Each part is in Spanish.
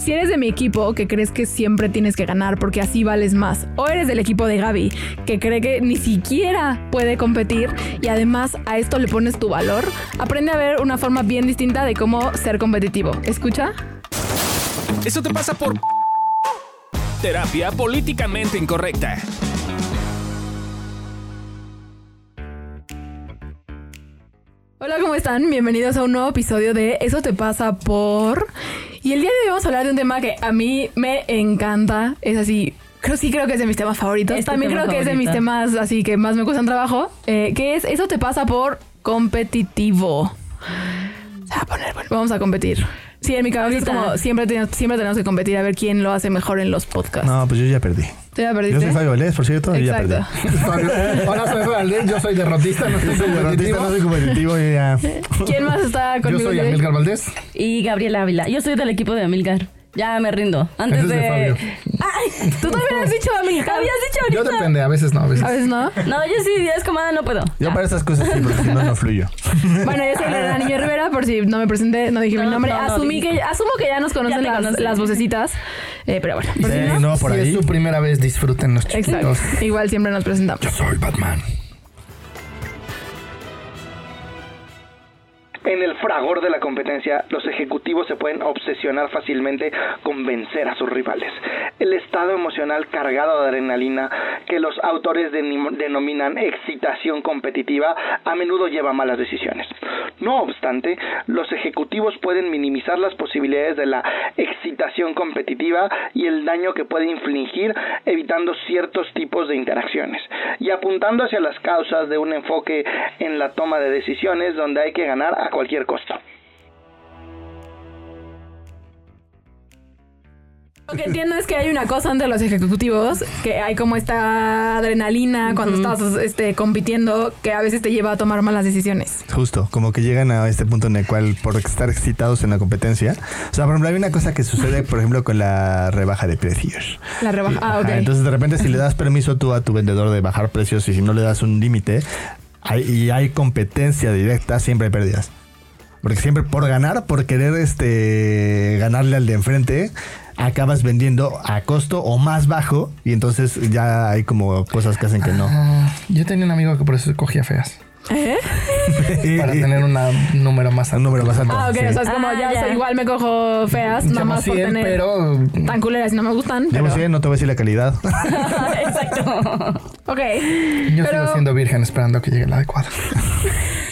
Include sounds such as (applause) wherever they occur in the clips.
Si eres de mi equipo, que crees que siempre tienes que ganar porque así vales más, o eres del equipo de Gaby, que cree que ni siquiera puede competir y además a esto le pones tu valor, aprende a ver una forma bien distinta de cómo ser competitivo. ¿Escucha? Eso te pasa por terapia políticamente incorrecta. Hola, ¿cómo están? Bienvenidos a un nuevo episodio de Eso te pasa por... Y el día de hoy vamos a hablar de un tema que a mí me encanta. Es así, creo sí creo que es de mis temas favoritos. Es tu También tema creo que es de mis temas así que más me cuestan trabajo. eh, que es Eso te pasa por competitivo. Se va a poner bueno. Vamos a competir. Sí, en mi cabeza es como siempre, ten- siempre tenemos que competir a ver quién lo hace mejor en los podcasts. No, pues yo ya perdí. ¿Tú ya Yo perdiste? soy Fabio Valdés, por cierto, y ya perdí. Exacto. (laughs) Hola, soy Valdés, yo soy derrotista, no soy Soy derrotista, competitivo. no soy competitivo, yo ya. ¿Quién más está Yo conmigo? soy de hoy? Amilcar Valdés. Y Gabriela Ávila. Yo soy del equipo de Amilcar. Ya me rindo. Antes Ese es de de. Fabio. ¡Ay! Tú también has dicho Amilcar. (laughs) Habías dicho Yo ahorita. depende, a veces no, a veces. A veces no. No, yo sí, es como, ah, no puedo. Yo para estas cosas sí, porque si no, no fluyo. (laughs) Bueno, yo soy la niña Rivera, por si no me presenté, no dije mi No, nombre. no, no, Asumí que, asumo que ya nos conocen Ya te las, conocen. las vocecitas. Eh, pero bueno, por si Sí, no, no, por si ahí. es su primera vez, disfrútenlos, Exacto. chiquitos. Igual siempre nos presentamos. Yo soy Batman. En el fragor de la competencia, los ejecutivos se pueden obsesionar fácilmente con vencer a sus rivales. El estado emocional cargado de adrenalina que los autores denominan excitación competitiva a menudo lleva a malas decisiones. No obstante, los ejecutivos pueden minimizar las posibilidades de la excitación competitiva y el daño que puede infligir evitando ciertos tipos de interacciones y apuntando hacia las causas de un enfoque en la toma de decisiones donde hay que ganar a cualquier costo. Lo que entiendo es que hay una cosa entre los ejecutivos, que hay como esta adrenalina cuando estás este, compitiendo que a veces te lleva a tomar malas decisiones. Justo, como que llegan a este punto en el cual, por estar excitados en la competencia. O sea, por ejemplo, hay una cosa que sucede, por ejemplo, con la rebaja de precios. La rebaja. Ah, ok. Entonces, de repente, si le das permiso tú a tu vendedor de bajar precios y si no le das un límite hay- y hay competencia directa, siempre hay pérdidas. Porque siempre por ganar, por querer este ganarle al de enfrente, acabas vendiendo a costo o más bajo y entonces ya hay como cosas que hacen que no. Ah, yo tenía un amigo que por eso cogía feas. ¿Eh? (laughs) Para (laughs) tener una- un número más un alto. número más alto. Ah, ok. sí. O sea, es como Ah, ya, ya. soy igual me cojo feas, nada más por 100, tener pero tan culeras y no me gustan. Llevo Pero, 100, no te voy a decir la calidad. (laughs) Exacto. ok. yo Pero- sigo siendo virgen esperando que llegue la adecuada.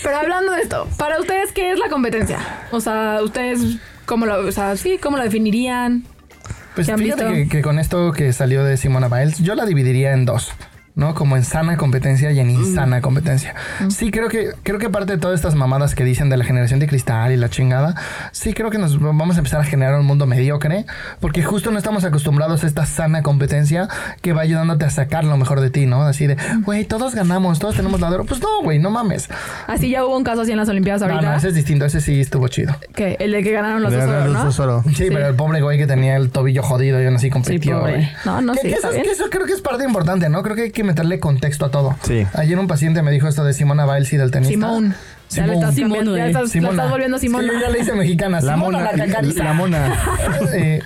Pero hablando de esto, para ustedes, ¿qué es la competencia? O sea, ustedes, ¿cómo lo, o sea, sí, ¿cómo lo definirían? Pues ¿Qué han fíjate que, que con esto que salió de Simona Biles, yo la dividiría en dos. ¿No? Como en sana competencia y en insana competencia. Sí, creo que, creo que parte de todas estas mamadas que dicen de la generación de cristal y la chingada, sí creo que nos vamos a empezar a generar un mundo mediocre, porque justo no estamos acostumbrados a esta sana competencia que va ayudándote a sacar lo mejor de ti, ¿no? Así de, güey, todos ganamos, todos tenemos la de oro. Pues no, güey, no mames. Así ya hubo un caso así en las Olimpiadas No, ahorita. no, ese es distinto, ese sí estuvo chido. que el de que ganaron los dos oro, ¿no? oro. Sí, pero el pobre güey que tenía el tobillo jodido y aún así compitió. No, no, Que- sí, que eso, bien. que eso creo que es parte importante, ¿no? Creo que hay que meterle contexto a todo. Sí. Ayer un paciente me dijo esto de Simona Biles y del tenista. Simón. Ya le Simón. estás, Simón, ya estás, la Simona. estás volviendo Simón. Sí, ya le hice mexicana. La Simona mona. la. La mona. (laughs) Eh,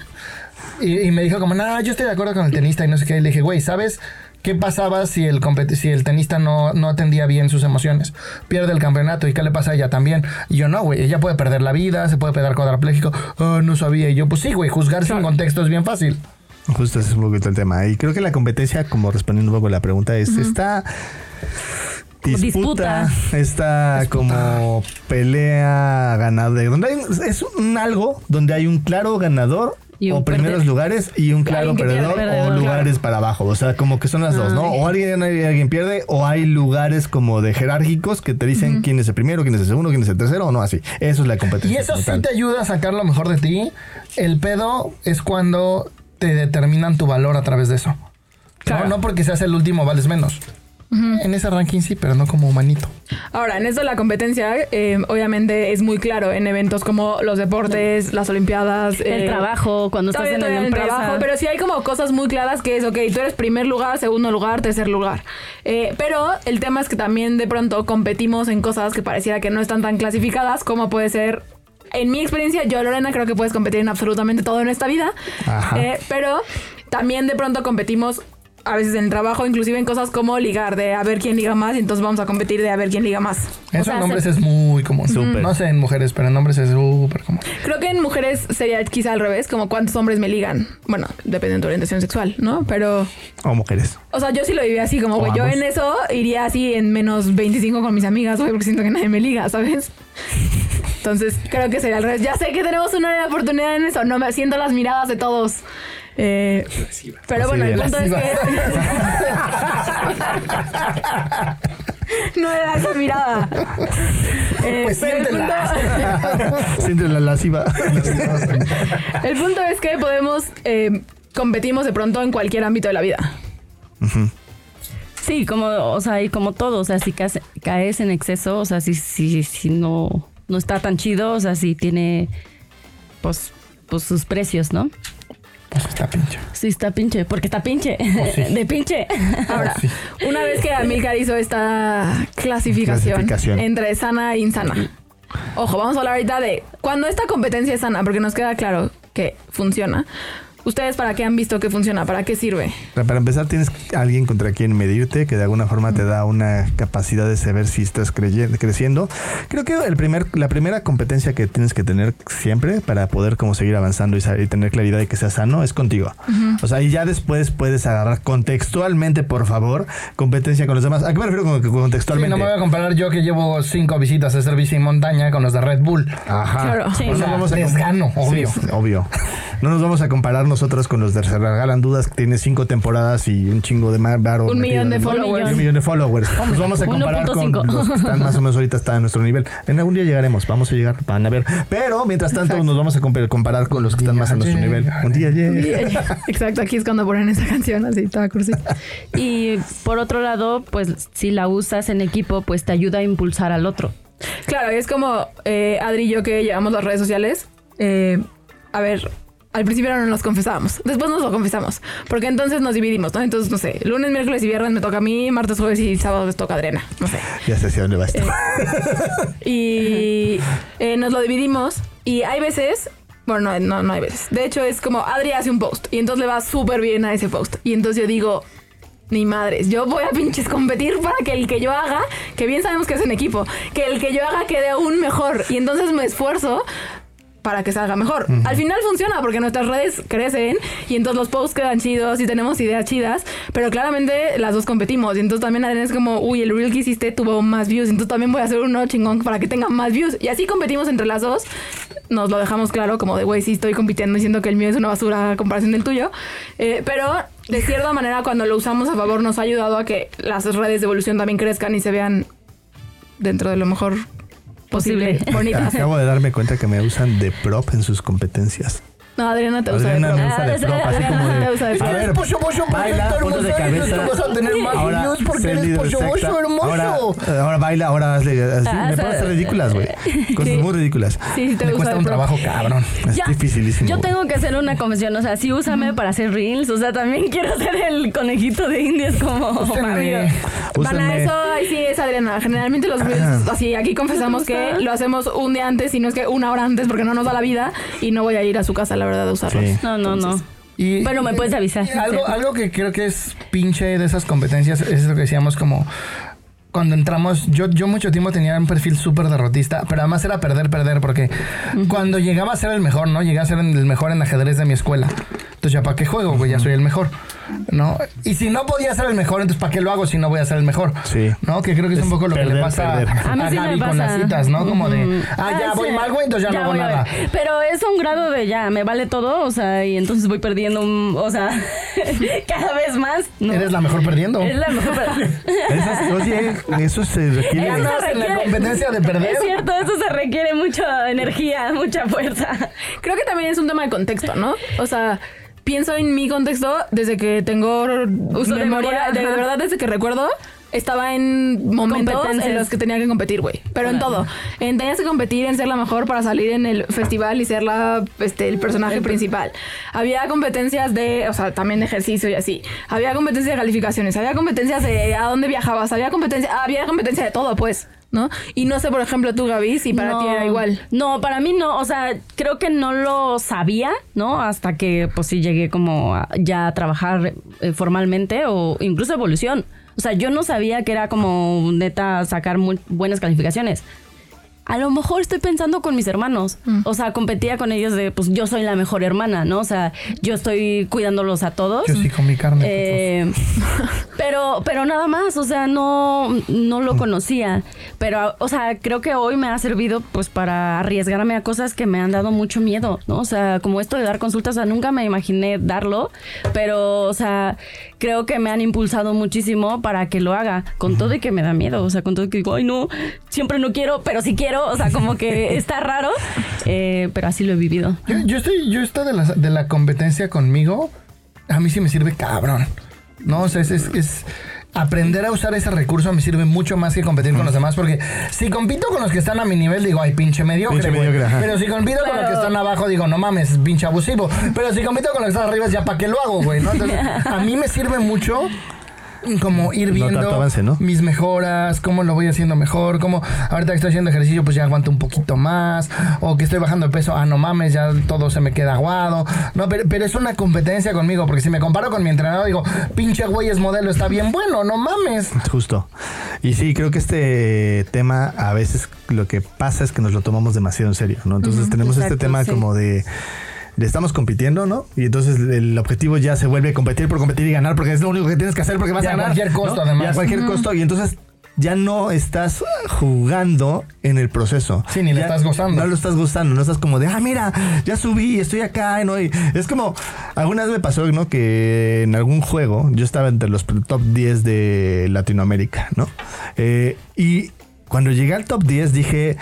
y, y me dijo como, no, yo estoy de acuerdo con el tenista y no sé qué. Y le dije, güey, ¿sabes qué pasaba si el, si el tenista no, no atendía bien sus emociones? Pierde el campeonato. ¿Y qué le pasa a ella también? Y yo, no, güey, ella puede perder la vida, se puede quedar cuadrapléjico. Oh, no sabía. Y yo, pues sí, güey, juzgar sin contexto es bien fácil. Justo ese es un poquito el tema. Y creo que la competencia, como respondiendo un poco a la pregunta, es esta disputa, Disputa. esta como pelea ganadora, donde hay, es un algo donde hay un claro ganador o primeros perder. lugares y un claro perdedor o lugares para abajo. O sea, como que son las dos, ¿no? O alguien alguien pierde, o hay lugares como de jerárquicos que te dicen quién es el primero, quién es el segundo, quién es el tercero, o no así. Eso es la competencia. Y eso sí te ayuda a sacar lo mejor de ti. El pedo es cuando te determinan tu valor a través de eso. Claro. No, no porque seas el último vales menos. En ese ranking sí, pero no como humanito. Ahora, en esto la competencia, eh, obviamente es muy claro en eventos como los deportes, las olimpiadas. El eh, trabajo, cuando estás en la en el empresa. trabajo, pero sí hay como cosas muy claras que es, ok, tú eres primer lugar, segundo lugar, tercer lugar. Eh, pero el tema es que también de pronto competimos en cosas que pareciera que no están tan clasificadas, como puede ser en mi experiencia, yo, Lorena, creo que puedes competir en absolutamente todo en esta vida. Ajá. Eh, pero también de pronto competimos a veces en el trabajo, inclusive en cosas como ligar, de a ver quién liga más, y entonces vamos a competir de a ver quién liga más. Eso sea, en hombres se- es muy común. Súper. No sé en mujeres, pero en hombres es súper común. Creo que en mujeres sería quizá al revés, como cuántos hombres me ligan. Bueno, depende de tu orientación sexual, ¿no? Pero, O mujeres. o sea, yo sí lo viví así, como, güey, yo en eso iría así en menos 25 con mis amigas, güey, porque siento que nadie me liga, ¿sabes? Entonces, creo que sería al revés. Ya sé que tenemos una oportunidad en eso, no me siento las miradas de todos. Eh, pero bueno, el punto es que... (laughs) no era esa mirada. Eh, Pues siéntela. punto- (laughs) Siente la lasciva. (laughs) El punto es que podemos, eh, competimos de pronto en cualquier ámbito de la vida. Sí, como, o sea, y como todo, o sea, si caes, caes en exceso, o sea, si, si, si no, no está tan chido, o sea, si tiene, pues, pues sus precios, ¿no? Pues está pinche. Sí, está pinche, porque está pinche, sí. (laughs) de pinche. Ahora, (laughs) Sí. una vez que Amilcar hizo esta clasificación, Clasificación. entre sana e insana. Ojo, vamos a hablar ahorita de cuando esta competencia es sana, porque nos queda claro que funciona. ¿Ustedes para qué han visto que funciona? ¿Para qué sirve? Para empezar, tienes alguien contra quien medirte, que de alguna forma te da una capacidad de saber si estás creciendo. Creo que el primer, la primera competencia que tienes que tener siempre para poder como seguir avanzando y, tener claridad de que sea sano es contigo. O sea, y ya después puedes agarrar contextualmente, por favor, competencia con los demás. ¿A qué me refiero con Sí, contextualmente? no me voy a comparar yo que llevo cinco visitas a hacer bici en montaña con los de Red Bull. Ajá. Claro. Sí. No nos O sea, vamos a les com- gano, obvio. Sí, obvio. No nos vamos a comparar nosotros con los de Se Regalan Dudas, que tiene cinco temporadas y un chingo de mar, varo Un millón de followers. Un millón de followers. Nos vamos a comparar con 1.5. los que están más o menos ahorita están a nuestro nivel. En algún día llegaremos, vamos a llegar, van a ver. Pero mientras tanto nos vamos a comp- comparar con los que están más a nuestro día nivel. Un día llega. (laughs) Exacto, aquí es cuando ponen esa canción así, toda cursi. Y por otro lado, pues si la usas en equipo, pues te ayuda a impulsar al otro. Claro, es como eh, Adri y yo que llevamos las redes sociales. eh, a ver, al principio no nos confesábamos, después nos lo confesamos, porque entonces nos dividimos, ¿no? Entonces, no sé, lunes, miércoles y viernes me toca a mí, martes, jueves y sábado les toca a Adriana, no sé. Ya sé hacia dónde va esto. Y eh, nos lo dividimos y hay veces... Bueno, no, no, no hay veces. De hecho, es como Adri hace un post y entonces le va súper bien a ese post. Y entonces yo digo, ni madres, yo voy a pinches competir para que el que yo haga, que bien sabemos que es en equipo, que el que yo haga quede aún mejor. Y entonces me esfuerzo para que salga mejor. Al final funciona porque nuestras redes crecen y entonces los posts quedan chidos y tenemos ideas chidas, pero claramente las dos competimos. Y entonces también es como, uy, el reel que hiciste tuvo más views, entonces también voy a hacer uno chingón para que tenga más views y así competimos entre las dos. Nos lo dejamos claro como de, güey, sí estoy compitiendo diciendo que el mío es una basura a comparación del tuyo, Eh, pero de cierta manera cuando lo usamos a favor nos ha ayudado a que las redes de evolución también crezcan y se vean dentro de lo mejor posible, bonitas. Acabo de darme cuenta que me usan de prop en sus competencias. No, Adriana te usa de Adriana me prop. usa de Ah, prop, así como Adriana de... (laughs) te usa de prop. A ver, Pollo, pollo, baila, ponte de cabeza. vas a tener más Ahora, views porque eres líder pollo, pollo, hermoso. Ahora, ahora baila, ahora hazle así. Ah, me o sea, hacer ridículas, güey. (laughs) Cosas Sí. muy ridículas. Sí, sí te usa cuesta de un prop. trabajo cabrón. Es Ya, dificilísimo. Yo tengo que hacer una confesión, o sea, sí úsame para hacer reels, o sea, también quiero ser el conejito de indias como Úsenme. Fabio. Van a Úsenme. eso, ahí sí es Adriana. Generalmente los reels, así, aquí confesamos que lo hacemos un día antes, y no es que una hora antes, porque no nos da la vida y no voy a ir a su casa, la verdad, usarlos. Sí. No, no, no. Y, Bueno, me puedes avisar. algo, algo que creo que es pinche de esas competencias es lo que decíamos como cuando entramos, yo, yo mucho tiempo tenía un perfil súper derrotista, pero además era perder, perder, porque cuando llegaba a ser el mejor, ¿no? Llegué a ser el mejor en ajedrez de mi escuela. Entonces, ¿ya para qué juego? Pues ya soy el mejor, ¿no? Y si no podía ser el mejor, entonces ¿para qué lo hago si no voy a ser el mejor? Sí. ¿No? Que creo que es, Es un poco lo que le pasa perder. a, A mí sí me Gaby con las citas, ¿no? Como de, Ujú. ah, ya Ah, voy sí. mal, güey, entonces ya, no hago nada. Pero es un grado de ya, me vale todo, o sea, y entonces voy perdiendo, un- o sea, (laughs) cada vez más. ¿no? Eres la mejor perdiendo. Es la mejor. (laughs) Esas- oye, eso se requiere. Eso en la competencia de perder. Es cierto, eso se requiere mucha energía, mucha fuerza. Creo que también es un tema de contexto, ¿no? O sea, pienso en mi contexto desde que tengo Uso de memoria, memoria, de, de ajá. verdad desde que recuerdo. Estaba en momentos en los que tenía que competir, güey. Pero en todo. En, tenías que competir en ser la mejor para salir en el festival y ser la, este, el personaje principal. Había competencias de, o sea, también de ejercicio y así. Había competencias de calificaciones. Había competencias de a dónde viajabas. Había competencia, había competencia de todo, pues. ¿No? Y no sé, por ejemplo, tú, Gaby, si para No, ti era igual. No, para mí no. O sea, creo que no lo sabía, ¿no? Hasta que, pues sí, llegué como a- ya a trabajar eh, formalmente o incluso evolución. O sea, yo no sabía que era como neta sacar muy buenas calificaciones. A lo mejor estoy pensando con mis hermanos. O sea, competía con ellos de, pues yo soy la mejor hermana, ¿no? O sea, yo estoy cuidándolos a todos. Yo sí con mi carne. Eh, (laughs) pero, pero nada más, o sea, no, no lo conocía. Pero, o sea, creo que hoy me ha servido pues para arriesgarme a cosas que me han dado mucho miedo, ¿no? O sea, como esto de dar consultas, o sea, nunca me imaginé darlo, pero, o sea, creo que me han impulsado muchísimo para que lo haga, con todo y que me da miedo, o sea, con todo y que digo, ay, no, siempre no quiero, pero sí quiero, o sea, como que (laughs) está raro, eh, pero así lo he vivido. Yo, yo estoy, yo esto de la, de la competencia conmigo, a mí sí me sirve cabrón. No, o sea, es, es, es- aprender a usar ese recurso me sirve mucho más que competir con los demás, porque si compito con los que están a mi nivel, digo, ay, pinche mediocre, Pinche. Pero si compito con los que están abajo, digo, no mames, pinche abusivo. Pero si compito con los que están arriba, ya para qué lo hago, güey, ¿no? Entonces, (laughs) a mí me sirve mucho como ir viendo tu avance, ¿no? mis mejoras, cómo lo voy haciendo mejor, cómo ahorita que estoy haciendo ejercicio pues ya aguanto un poquito más, o que estoy bajando de peso, ah no mames, ya todo se me queda aguado, no, pero, pero es una competencia conmigo, porque si me comparo con mi entrenador digo, pinche güey es modelo, está bien bueno, no mames. Justo. Y sí, creo que este tema a veces lo que pasa es que nos lo tomamos demasiado en serio, ¿no? Entonces tenemos este tema sí. como de, de estamos compitiendo, ¿no? Y entonces el objetivo ya se vuelve competir por competir y ganar porque es lo único que tienes que hacer porque vas a a ganar. cualquier costo, ¿no? además. Y a cualquier costo. Y entonces ya no estás jugando en el proceso. Sí, ni le Ya estás gozando. No lo estás gustando, no estás como de, ah, mira, ya subí, estoy acá, ¿no? Y es como, alguna vez me pasó, ¿no? Que en algún juego yo estaba entre los top 10 de Latinoamérica, ¿no? Eh, y cuando llegué al top 10 dije,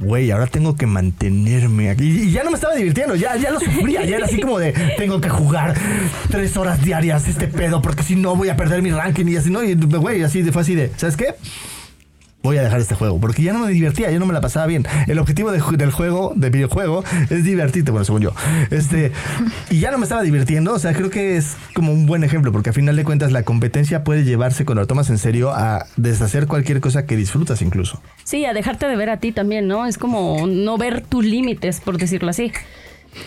güey, ahora tengo que mantenerme aquí. Y ya no me estaba divirtiendo, ya, ya lo sufría, ya era así como de, tengo que jugar tres horas diarias este pedo, porque si no voy a perder mi ranking y así, ¿no? Y güey, así fue así de, ¿sabes qué? Voy a dejar este juego. Porque ya no me divertía, ya no me la pasaba bien. El objetivo del juego, del videojuego, es divertirte, bueno, según yo. Este, y ya no me estaba divirtiendo. O sea, creo que es como un buen ejemplo, porque a final de cuentas la competencia puede llevarse, cuando lo tomas en serio, a deshacer cualquier cosa que disfrutas incluso. Sí, a dejarte de ver a ti también, ¿no? Es como no ver tus límites, por decirlo así.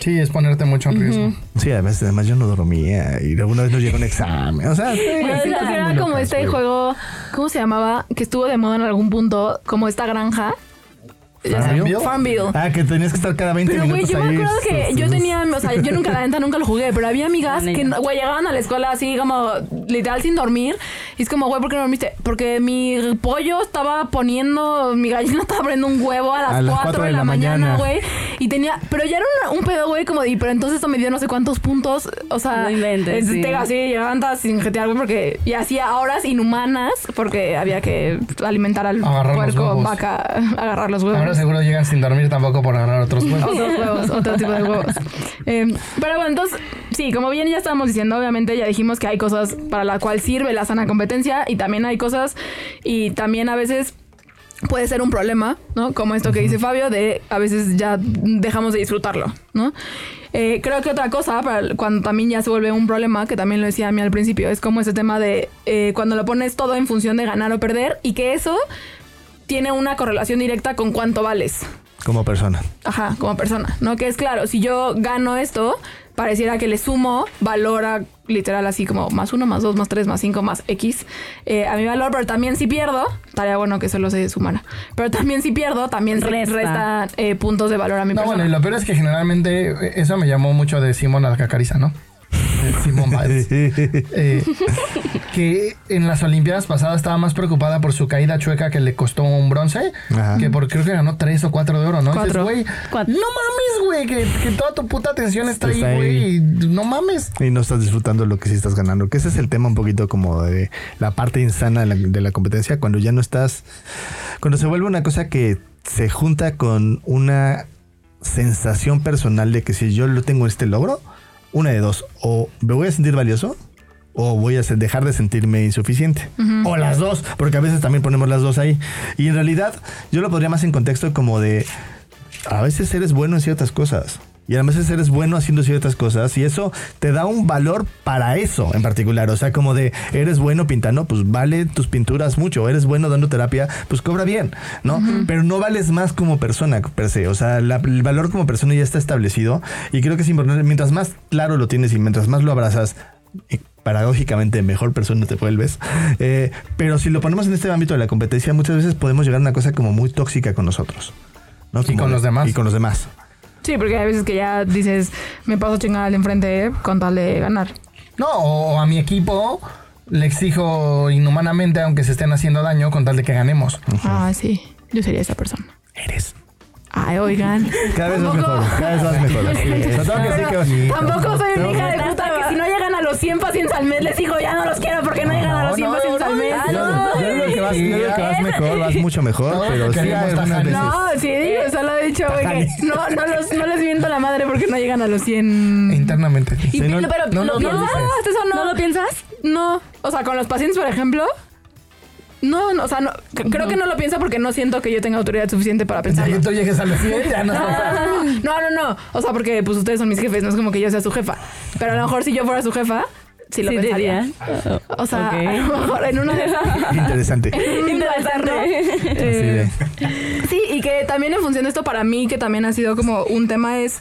Sí, es ponerte mucho en riesgo. Sí, además, además yo no dormía y alguna vez no llegó un examen. O sea, sí, Bueno, sí, siento cosas que era como locas, este juego, ¿cómo se llamaba? Que estuvo de moda en algún punto, como esta granja. Ya sabes, Farmville. Farmville. Ah, que tenías que estar cada 20 Pero, güey, minutos yo me acuerdo que sus- yo sus- tenía, o sea, yo nunca la neta nunca lo jugué, pero había amigas que, güey, llegaban a la escuela así como literal sin dormir. Y es como, güey, ¿por qué no dormiste? Porque mi pollo estaba poniendo, mi gallina (laughs) estaba poniendo un huevo a las, A las 4 de la, mañana, mañana. güey. Y tenía, pero ya era una- un pedo, güey, como de, pero entonces esto me dio no sé cuántos puntos. O sea, No inventes, este, sí. así llegaban todas sin jetear, güey, porque, y hacía horas inhumanas porque había que alimentar al Agarrar puerco, vaca, (laughs) agarrar los huevos. Ahora seguro llegan sin dormir tampoco por agarrar otros huevos. Otros huevos, otro tipo de huevos. (laughs) Eh, pero bueno, entonces, sí, como bien ya estábamos diciendo, obviamente ya dijimos que hay cosas para la cual sirve la sana competencia y también hay cosas y también a veces puede ser un problema, ¿no? Como esto que dice Fabio, de a veces ya dejamos de disfrutarlo, ¿no? Eh, creo que otra cosa, para cuando también ya se vuelve un problema, que también lo decía a mí al principio, es como ese tema de eh, cuando lo pones todo en función de ganar o perder y que eso tiene una correlación directa con cuánto vales, Como persona. Ajá, como persona, ¿no? Que es claro, si yo gano esto, pareciera que le sumo valor a literal así como más uno, más dos, más tres, más cinco, más X eh, a mi valor, pero también si pierdo, estaría bueno que solo se sumara, pero también si pierdo, también Resta. resta eh, puntos de valor a mi No, persona. bueno, y lo peor es que generalmente eh, eso me llamó mucho de Simón Alcacariza, ¿no? De Simón Biles. (laughs) Eh, que en las Olimpiadas pasadas estaba más preocupada por su caída chueca que le costó un bronce Ajá. que por creo que ganó tres o cuatro de oro, ¿no? Dices, Cuatro. güey, Cuatro. no mames, güey, que, que toda tu puta atención está ahí, Está ahí. güey. y No mames. y no estás disfrutando lo que sí estás ganando. Que ese es el tema un poquito como de la parte insana de la, de la competencia, cuando ya no estás, cuando se vuelve una cosa que se junta con una sensación personal de que si yo lo tengo este logro, una de dos, o me voy a sentir valioso. O voy a dejar de sentirme insuficiente. O las dos, porque a veces también ponemos las dos ahí. Y en realidad, yo lo podría más en contexto como de. A veces eres bueno en ciertas cosas. Y además eres bueno haciendo ciertas cosas y eso te da un valor para eso en particular. O sea, como de eres bueno pintando, pues vale tus pinturas mucho. Eres bueno dando terapia, pues cobra bien, ¿no? Pero no vales más como persona per se. O sea, la- el valor como persona ya está establecido y creo que es importante. Mientras más claro lo tienes y mientras más lo abrazas, paradójicamente mejor persona te vuelves. Eh, pero si lo ponemos en este ámbito de la competencia, muchas veces podemos llegar a una cosa como muy tóxica con nosotros. ¿no? Y Como con los demás. Y con los demás. Sí, porque hay veces que ya dices, me paso a chingar al enfrente con tal de ganar. No, o a mi equipo le exijo inhumanamente, aunque se estén haciendo daño, con tal de que ganemos. Ah, sí. Yo sería esa persona. Eres. Ay, oigan. Cada vez Tampoco- mejor. Cada vez vas mejor. (laughs) Sí Tampoco soy hija de puta los 100 pacientes al mes, les digo, ya no los quiero porque no llegan a los 100 no, pacientes no, al mes. no, Ah, Yo, digo que vas, yo digo que vas (laughs) mejor, vas mucho mejor, No, pero sí algunas veces. No, sí, digo, solo he dicho, güey, que no, no, los, no les miento la madre porque no llegan a los 100. Internamente. Y Sí, pi- no- pero no, ¿lo no, piensas? Eso no. ¿No lo piensas? No, o sea, con los pacientes, por ejemplo, no, no, o sea, no, creo que no lo pienso porque no siento que yo tenga autoridad suficiente para Ya pensarlo. que tú llegues a los 100, ya no. (laughs) No, no, no, o sea, porque pues ustedes son mis jefes, no es como que yo sea su jefa. Pero a lo mejor si yo fuera su jefa, sí lo Sí, pensaría. diría. O sea, a lo mejor en una de esas... (laughs) Interesante. Interesante. Sí, y que también en función de esto para mí, que también ha sido como un tema, es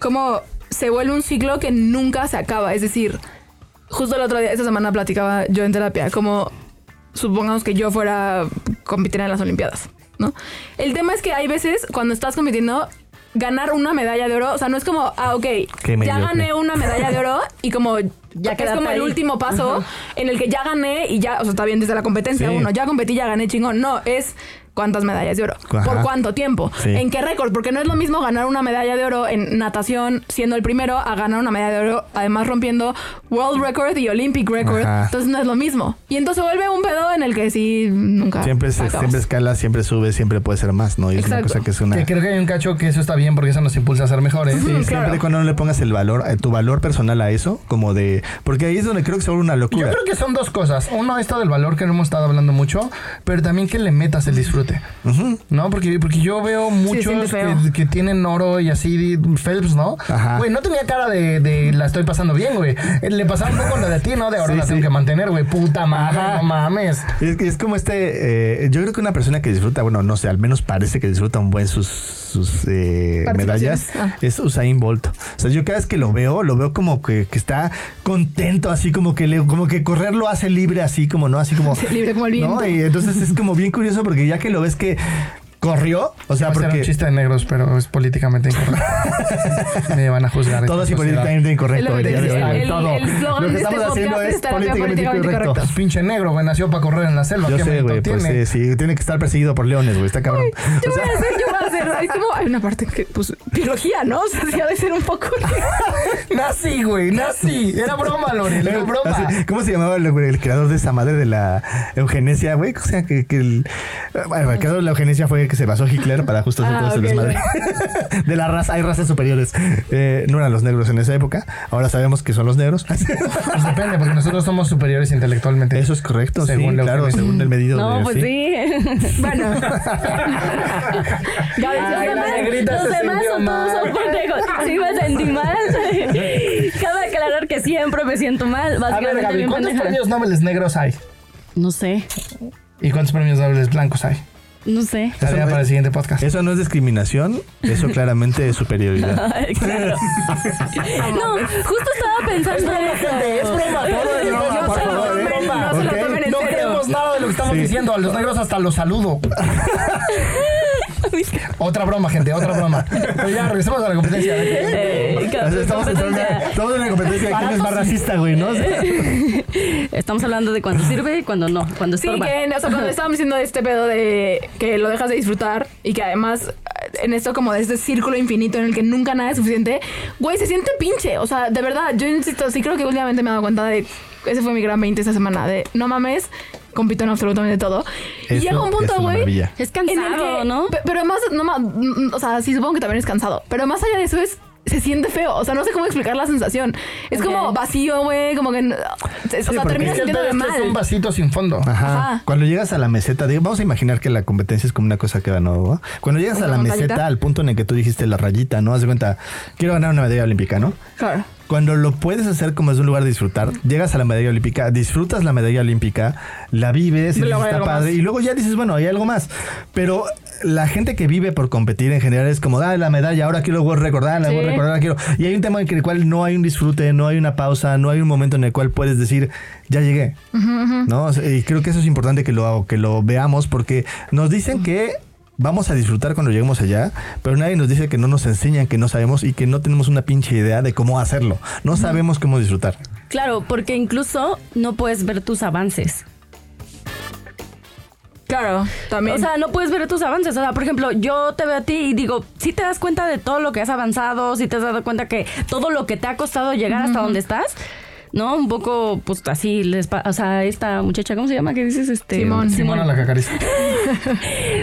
como se vuelve un ciclo que nunca se acaba. Es decir, justo el otro día, esta semana platicaba yo en terapia, como supongamos que yo fuera compitiera en las Olimpiadas, ¿no? El tema es que hay veces cuando estás compitiendo ganar una medalla de oro, o sea, no es como, ah, ok, ya gané una medalla de oro y como Ya que es como el último paso en el que ya gané y ya, o sea, está bien desde la competencia Sí. uno, ya competí, ya gané chingón. No, es cuántas medallas de oro, Ajá. por cuánto tiempo, Sí. en qué récord, porque no es lo mismo ganar una medalla de oro en natación siendo el primero a ganar una medalla de oro, además rompiendo World Record y Olympic Record. Ajá. Entonces no es lo mismo. Y entonces se vuelve un pedo en el que sí nunca. Siempre, se- siempre escala, siempre sube, siempre puede ser más, ¿no? Y es una Exacto. cosa que es una... Que creo que hay un cacho que eso está bien porque eso nos impulsa a ser mejores. Sí, claro. siempre cuando no le pongas el valor, eh, tu valor personal a eso, como de... Porque ahí es donde creo que se vuelve una Yo locura. creo que son dos cosas. Uno, esto del valor que no hemos estado hablando mucho, pero también que le metas el disfrute. ¿No? Porque, porque yo veo muchos que, que tienen oro y así, Phelps, ¿no? Ajá. Güey, no tenía cara de, de la estoy pasando bien, güey. Le pasaba un poco lo de ti, ¿no? De ahora Sí, la sí. tengo que mantener, güey. Puta madre, Ajá. no mames. Es, es como este, eh, yo creo que una persona que disfruta, bueno, no sé, al menos parece que disfruta un buen sus, sus eh, medallas. Ah. es Usain Bolt. O sea, yo cada vez que lo veo, lo veo como que, que está contento, así como que le, como que correr lo hace libre, así como, ¿no? Así como... (laughs) Libre como el viento. ¿no? Y entonces es como bien curioso porque ya que lo ves que corrió, o sea, Va a ser un porque... chiste de negros, pero es políticamente incorrecto. (laughs) Me van a juzgar. Todo así sociedad. políticamente incorrecto. Es lo que el el- todo. el eslogan Lo que este estamos haciendo es es políticamente incorrecto. Pinche negro, güey. Nació para correr en la selva. Yo ¿Qué sé, güey, pues tiene? sí, sí, tiene que estar perseguido por leones, güey, está cabrón. Yo O voy a hacer, yo hacer. (laughs) Hay como hay una parte que, pues, biología, ¿no? O sea, sí ha de ser un poco. (laughs) Nací, güey, nací. Era broma, Lorel, era broma. Así, ¿Cómo se llamaba el, el creador de esa madre de la eugenesia, güey? O sea, que, que el, bueno, el creador de la eugenesia fue el que se basó Hitler para justo hacer Ah, todo ese ok, desmadre. (laughs) de la raza, hay razas superiores. Eh, no eran los negros en esa época. Ahora sabemos que son los negros. Pues depende, porque nosotros somos superiores intelectualmente. Eso es correcto, Según sí, la claro, según el medido No, de pues sí. Bueno. Ya Los demás, negrita los se demás sintió son todos son pendejos. Sí me sentí mal. (laughs) (laughs) Cabe aclarar que siempre me siento mal. A ver, Básicamente Gaby, bien ¿cuántos pendeja. premios Nobel negros hay? No sé, ¿Y cuántos premios Nobel blancos hay? no sé. Tarea no para el siguiente podcast. Eso no es discriminación, eso claramente es superioridad. (laughs) Ay, claro. No, justo estaba pensando en eso. Es broma, todo es broma, No por favor, no se lo ¿ok? tomen en No serio. creemos nada de lo que estamos Sí. diciendo. A los negros hasta los saludo. Otra broma, gente, otra broma. Pero ya, regresemos a la competencia. (laughs) Eh, Estamos, competencia. estamos en la competencia de quién es más racista, güey, ¿no? (laughs) Estamos hablando de cuando sirve y cuando no, cuando Sí, que, o sea, cuando estábamos diciendo este pedo de que lo dejas de disfrutar y que además en esto como de este círculo infinito en el que nunca nada es suficiente, güey, se siente pinche. O sea, de verdad, yo insisto, sí creo que últimamente me he dado cuenta de, ese fue mi gran 20 esta semana, de no mames, compito en absolutamente todo. y Eso llega un es punto, güey. Es cansado, que- ¿no? pe- Pero más, no más, mm, o sea, sí supongo que también es cansado. Pero más allá de eso es se siente feo. O sea, no sé cómo explicar la sensación. Es como vacío, güey, como que... no- o sea, terminas sintiendo de mal. es un vasito sin fondo. Ajá. Ajá. Cuando llegas a la meseta, digo, vamos a imaginar que la competencia es como una cosa que va nuevo. Cuando llegas a ¿Una la meseta, al punto en el que tú dijiste la rayita, ¿no? Haz de cuenta, quiero ganar una medalla olímpica, ¿no? Claro. Cuando lo puedes hacer como es un lugar de disfrutar, llegas a la medalla olímpica, disfrutas la medalla olímpica, la vives y dices, está padre, más. y luego ya dices, bueno, hay algo más. Pero la gente que vive por competir en general es como, ah, la medalla, ahora quiero recordar, la voy a recordar, la quiero. Y hay un tema en el cual no hay un disfrute, no hay una pausa, no hay un momento en el cual puedes decir, ya llegué. ¿No? O sea, Y creo que eso es importante que lo, que lo veamos porque nos dicen que vamos a disfrutar cuando lleguemos allá, pero nadie nos dice que no nos enseñan, que no sabemos y que no tenemos una pinche idea de cómo hacerlo. No sabemos cómo disfrutar. Claro, porque incluso no puedes ver tus avances. Claro, también. O sea, no puedes ver tus avances. O sea, por ejemplo, yo te veo a ti y digo, si te das cuenta de todo lo que has avanzado, si te has dado cuenta que todo lo que te ha costado llegar hasta donde estás, ¿no? Un poco, pues así, les pa- o sea, esta muchacha, ¿cómo se llama? ¿Qué dices? Este, Simón. Simona la cacariza. (laughs)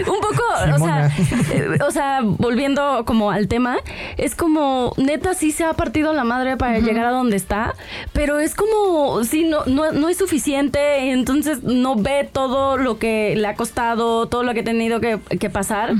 Un poco, o sea, Simona. eh, o sea, volviendo como al tema, es como, neta, sí se ha partido la madre para llegar a donde está, pero es como, sí, no, no, no es suficiente, entonces no ve todo lo que le ha costado, todo lo que ha tenido que, que pasar,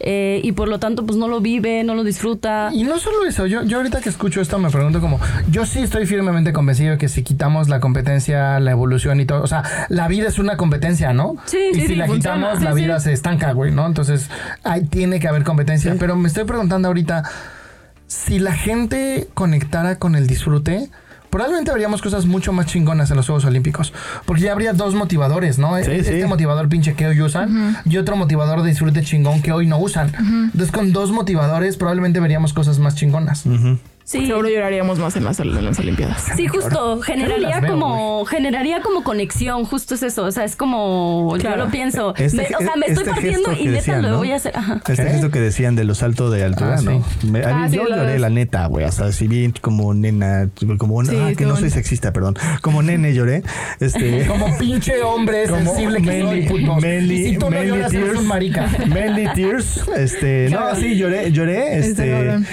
eh, y por lo tanto, pues no lo vive, no lo disfruta. Y no solo eso, yo, yo ahorita que escucho esto me pregunto como, yo sí estoy firmemente convencido que si quitamos la competencia, la evolución y todo, o sea, la vida es una competencia, ¿no? Sí, y sí, si sí, la funciona. quitamos, Sí, la sí. vida se estanca, güey, ¿no? Entonces, ahí tiene que haber competencia. Pero me estoy preguntando ahorita, si la gente conectara con el disfrute, probablemente veríamos cosas mucho más chingonas en los Juegos Olímpicos. Porque ya habría dos motivadores, ¿no? Sí, este sí. motivador pinche que hoy usan y otro motivador de disfrute chingón que hoy no usan. Entonces, con dos motivadores, probablemente veríamos cosas más chingonas. Sí. Seguro lloraríamos más en las, en las Olimpiadas. Sí, justo, generaría veo, como, generaría como conexión, justo es eso, o sea, es como, Claro. yo lo pienso, Este Me- o sea, me ge- estoy este partiendo y neta decían, lo ¿no? voy a hacer, ajá. Este ¿Qué? gesto que decían de los saltos de altura, Ah, ¿no? Me- a mí Ah, sí, yo lo lloré, ves. la neta, güey. Hasta si bien como nena, como una, Sí, ah, que no soy sexista, perdón. Como nene lloré. Este. (laughs) Como pinche hombre Como sensible que y si tú no lloras, eres tears. un marica. Manly Tears. Este, no, sí, lloré, lloré. Este Este.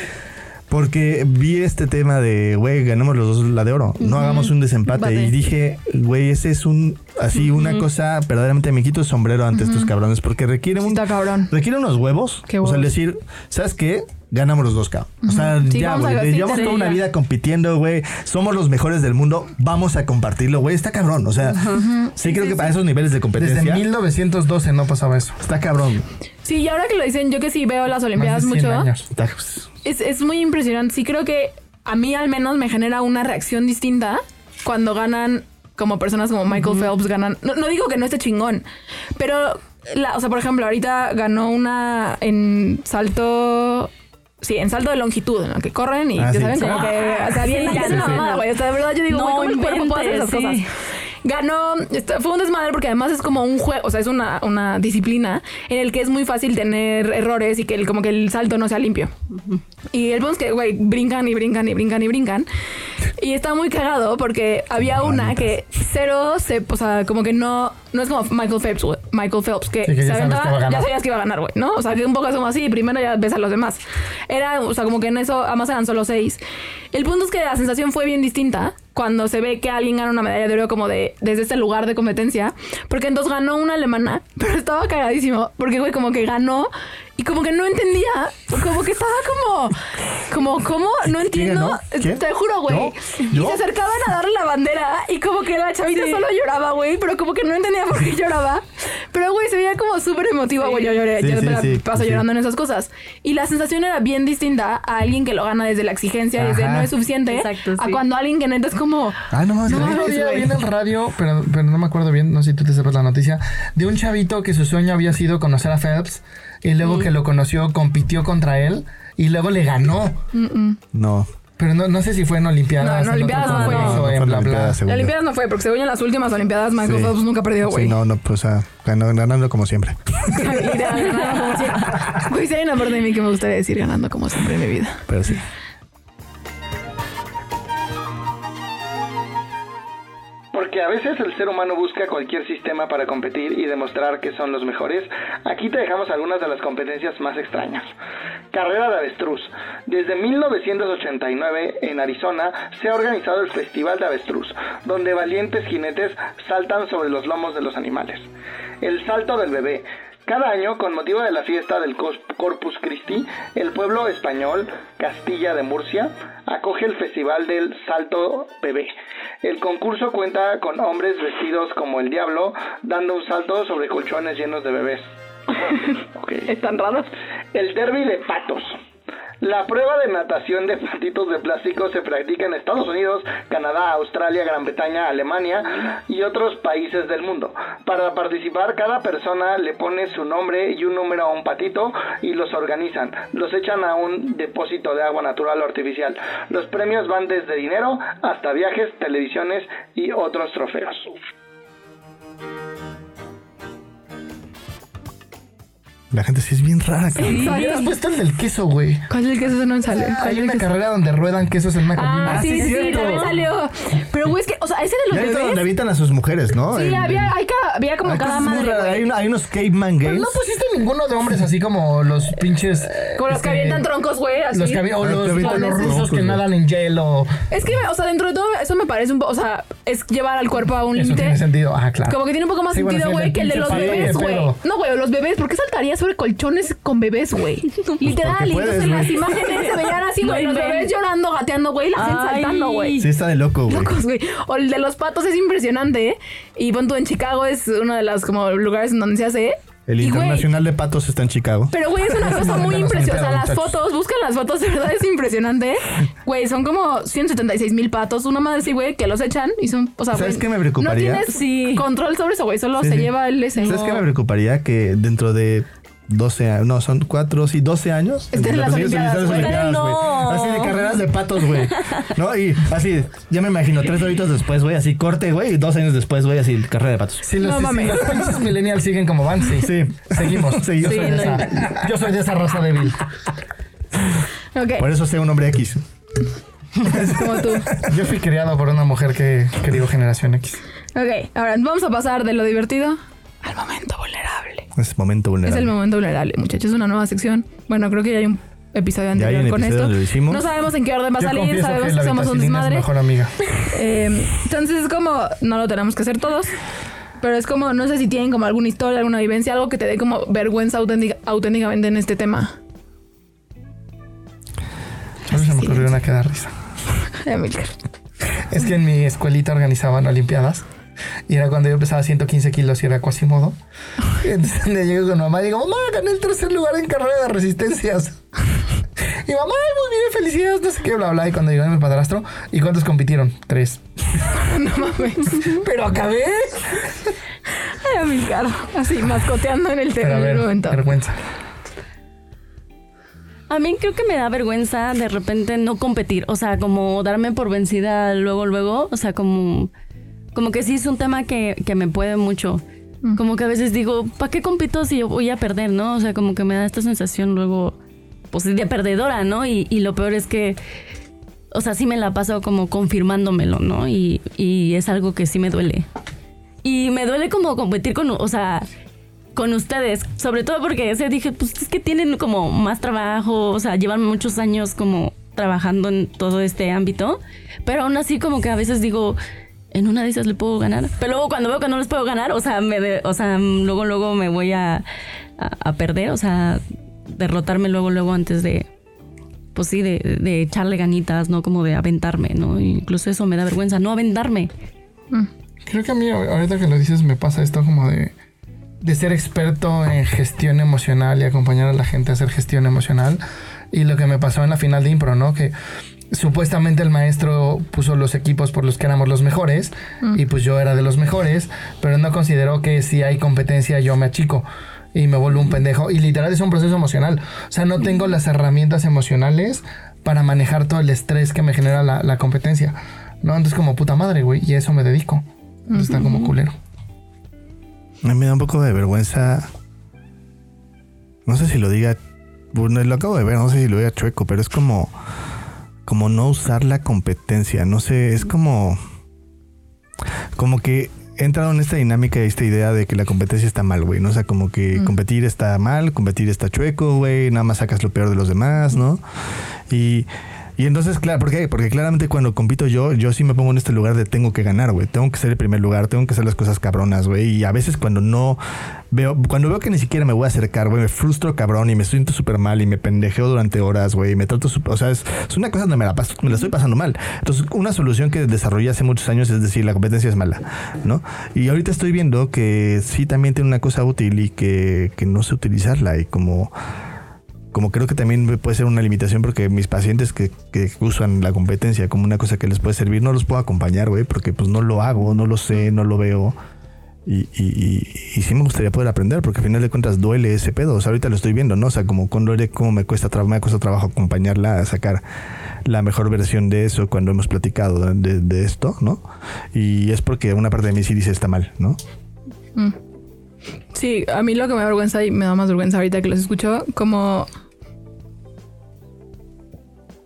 Porque vi este tema de, güey, ganemos los dos la de oro. No hagamos un desempate. Empate. Y dije, güey, ese es un, así, una cosa, verdaderamente me quito el sombrero ante estos cabrones. Porque requiere un, Está cabrón. requiere unos huevos. Qué O sea, el huevos. decir, ¿sabes qué? Ganamos los dos, cabrón. O sea, Sí, ya, güey. Llevamos toda una vida compitiendo, güey. Somos los mejores del mundo. Vamos a compartirlo, güey. Está cabrón. O sea, sí, creo que para esos niveles de Desde competencia 1912 no pasaba eso. está cabrón. Sí, y ahora que lo dicen, yo que sí veo las Más Olimpiadas de 100 mucho, años. Está- es, es muy impresionante. Sí creo que a mí al menos me genera una reacción distinta cuando ganan como personas como Michael Phelps ganan. No, no digo que no esté chingón, pero, la, o sea, por ejemplo, ahorita ganó una en salto... Sí, en salto de longitud, ¿no? Que corren y Ah, ya sí. saben como que... O sea, bien, Sí, ya es una sí. mamada, güey. O sea, de verdad yo digo, No güey, ¿cómo el cuerpo puede hacer esas cosas? Ganó, fue un desmadre porque además es como un juego, o sea, es una, una disciplina en el que es muy fácil tener errores y que el, como que el salto no sea limpio. Y el punto es que, güey, brincan y brincan y brincan y brincan. Y está muy cagado porque había una que cero se, o sea, como que no, no es como Michael Phelps, güey. Michael Phelps, que, Sí, que ya aventaba- ya sabías que iba a ganar, güey, ¿no? O sea, que un poco es como así, primero ya ves a los demás. Era, o sea, como que en eso, además eran solo seis. El punto es que la sensación fue bien distinta cuando se ve que alguien gana una medalla de oro como de desde este lugar de competencia, porque entonces ganó una alemana, (laughs) pero estaba cagadísimo, porque güey como que ganó y como que no entendía, como que estaba como como cómo no entiendo, ganó? ¿Quién? te juro, güey. Y se acercaban a darle la bandera y como que la chavita solo lloraba, güey, pero como que no entendía por qué lloraba. Pero güey, se veía como súper emotiva, güey, yo lloré, Sí, yo sí, me la sí, paso sí. llorando en esas cosas. Y la sensación era bien distinta a alguien que lo gana desde la exigencia, desde Ajá. no es suficiente, Exacto, a sí. cuando alguien que neta es como Ah, no. No, güey. vi en el radio, pero, pero no me acuerdo bien, no sé si tú te sepas la noticia, de un chavito que su sueño había sido conocer a Phelps y luego que lo conoció, compitió contra él y luego le ganó. No. Pero no, no sé si fue en Olimpiadas. No, en otro Olimpiadas no fue. No, en en bla, la bla. Yo. Olimpiadas no fue, porque según en las últimas Olimpiadas Michael Sí. Phelps nunca perdió, güey. Sí, no, no, pues ah, ganó- ganando como siempre. (laughs) Ganando como siempre. Güey, sí hay una parte de mí que me gustaría decir ganando como siempre en mi vida. Pero sí. Porque a veces el ser humano busca cualquier sistema para competir y demostrar que son los mejores, aquí te dejamos algunas de las competencias más extrañas. Carrera de Avestruz. Desde 1989 en Arizona se ha organizado el Festival de Avestruz, donde valientes jinetes saltan sobre los lomos de los animales. El Salto del Bebé. Cada año, con motivo de la fiesta del Corpus Christi, el pueblo español Castilla de Murcia acoge el Festival del Salto Bebé. El concurso cuenta con hombres vestidos como el diablo, dando un salto sobre colchones llenos de bebés. (laughs) Están raros. El derby de patos. La prueba de natación de patitos de plástico se practica en Estados Unidos, Canadá, Australia, Gran Bretaña, Alemania y otros países del mundo. Para participar, cada persona le pone su nombre y un número a un patito y los organizan. Los echan a un depósito de agua natural o artificial. Los premios van desde dinero hasta viajes, televisiones y otros trofeos. La gente sí es bien rara, cabrón. Hubieras puesto el del queso, güey. ¿Cuál es el queso? Eso no me sale. ¿Cuál Hay una queso? carrera donde ruedan quesos en una. Ah, sí, sí, sí, cierto. también salió. Pero, güey, es que, o sea, ese de Ya los es donde bebés. habitan a sus mujeres, ¿no? Sí, había, hay ca- había como hay cada cosas muy madre, raras. güey. Hay, una- hay unos caveman Pero games. no pusiste ninguno de hombres así como los pinches. Como los que este, avientan troncos, güey, así. Los que avi- o Ah, los, que avientan o los rusos troncos, que güey. nadan en hielo. Es que, o sea, dentro de todo, eso me parece un poco, o sea, es llevar al cuerpo a un Eso límite. tiene sentido. Ah, claro. Como que tiene un poco más Sí, bueno, sentido, sí, güey, que el de pinche los palo bebés, de güey. pedo. No, güey, los bebés, ¿por qué saltaría sobre colchones con bebés, güey? (laughs) Literal, porque y entonces puedes, en las güey. imágenes se veían así, (laughs) güey, los bebés llorando, gateando, güey, la gente Ay. saltando, güey. Sí, está de loco, güey. Locos, güey. O el de los patos es impresionante, ¿eh? Y pon tú en Chicago es uno de los como lugares en donde se hace. El Y, güey, Internacional de Patos está en Chicago. Pero, güey, es una (laughs) cosa muy impresionante. O sea, las fotos, buscan las fotos, de verdad es impresionante. Güey, son como 176 mil patos. Una madre así, güey, que los echan y son. O sea, ¿Sabes güey, qué me preocuparía? No tienes Sí. control sobre eso, güey. Solo Sí, se sí. lleva el ese. ¿Sabes qué me preocuparía? Que dentro de 12 años, no, son 4, sí, 12 años. En las Olimpiadas, Olimpiadas, No. Así de carreras de patos, güey. ¿No? Y así, ya me imagino, tres horitos después, güey, así corte, güey, y dos años después, güey, así carrera de patos. Si los, No mames. los pinches millennials siguen como van, sí. Sí. Seguimos. Sí, yo, sí, soy de no. esa, yo soy de esa raza débil. Por eso sea un hombre X. como tú. Yo fui criado por una mujer que crió Generación X. Ok, ahora vamos a pasar de lo divertido al momento vulnerable. Es momento Es vulnerable. el momento vulnerable, muchachos. Es una nueva sección. Bueno, creo que ya hay un episodio hay anterior un con episodio esto. lo. No sabemos en qué orden va a salir, sabemos que somos un es desmadre. mejor amiga. (laughs) Eh, entonces es como, no lo tenemos que hacer todos, pero es como, no sé si tienen como alguna historia, alguna vivencia, algo que te dé como vergüenza auténtica- auténticamente en este tema. A mí se me ocurrió una que da risa. (laughs) Es que en mi escuelita organizaban olimpiadas. Y era cuando yo pesaba 115 kilos y era Quasimodo. (laughs) Entonces le llego con mamá y digo, mamá, gané el tercer lugar en carrera de resistencias. (laughs) Y mamá, muy bien, felicidades, no sé qué, bla, bla. Y cuando llegó mi padrastro, ¿y cuántos compitieron? Tres. (laughs) No mames. Pero acabé. Ay, Amilcar. Así, mascoteando en el, te- Pero a en el ver, momento. vergüenza. A mí creo que me da vergüenza de repente no competir, o sea, como darme por vencida luego, luego, o sea, como, como que sí es un tema que, que me puede mucho. Como que a veces digo, ¿para qué compito si yo voy a perder, no? O sea, como que me da esta sensación luego, pues de perdedora, ¿no? Y, y lo peor es que, o sea, sí me la paso como confirmándomelo, ¿no? Y, y es algo que sí me duele. Y me duele como competir con, o sea, con ustedes, sobre todo porque ese dije, pues es que tienen como más trabajo, o sea, llevan muchos años como trabajando en todo este ámbito, pero aún así como que a veces digo, en una de esas le puedo ganar, pero luego cuando veo que no les puedo ganar, o sea, me de- o sea, luego luego me voy a, a, a perder, o sea, derrotarme luego luego antes de pues sí, de, de echarle ganitas, ¿no? Como de aventarme, ¿no? Incluso eso me da vergüenza, no aventarme. Creo que a mí, ahorita que lo dices, me pasa esto como de, de ser experto en gestión emocional y acompañar a la gente a hacer gestión emocional. Y lo que me pasó en la final de impro, ¿no? Que supuestamente el maestro puso los equipos por los que éramos los mejores y pues yo era de los mejores, pero no consideró que si hay competencia yo me achico y me vuelvo un pendejo. Y literal es un proceso emocional. O sea, no tengo las herramientas emocionales para manejar todo el estrés que me genera la, la competencia. ¿No? Entonces como puta madre, güey. Y a eso me dedico. Entonces está como culero. A mí me da un poco de vergüenza. No sé si lo diga. Bueno, lo acabo de ver, no sé si lo diga chueco, pero es como. Como no usar la competencia. No sé, es como. Como que he entrado en esta dinámica, esta idea de que la competencia está mal, güey, ¿no? O sea, como que competir está mal, competir está chueco, güey, nada más sacas lo peor de los demás, ¿no? Y y entonces, claro, ¿por qué? Porque claramente cuando compito yo, yo sí me pongo en este lugar de tengo que ganar, güey. Tengo que ser el primer lugar, tengo que hacer las cosas cabronas, güey. Y a veces cuando no veo, cuando veo que ni siquiera me voy a acercar, güey, me frustro cabrón y me siento súper mal y me pendejeo durante horas, güey. Me trato, o sea, es, una cosa donde me la, paso, me la estoy pasando mal. Entonces, una solución que desarrollé hace muchos años es decir, la competencia es mala, ¿no? Y ahorita estoy viendo que sí también tiene una cosa útil y que, que no sé utilizarla y como como creo que también puede ser una limitación porque mis pacientes que, usan la competencia como una cosa que les puede servir, no los puedo acompañar, güey, porque pues no lo hago, no lo sé, no lo veo. Y, y, y, sí me gustaría poder aprender, porque al final de cuentas duele ese pedo. O sea, ahorita lo estoy viendo, ¿no? O sea, como con duele, cómo me cuesta, me cuesta trabajo acompañarla a sacar la mejor versión de eso cuando hemos platicado de, esto, ¿no? Y es porque una parte de mí sí dice está mal, ¿no? Mm. Sí, a mí lo que me da vergüenza y me da más vergüenza ahorita que los escucho, como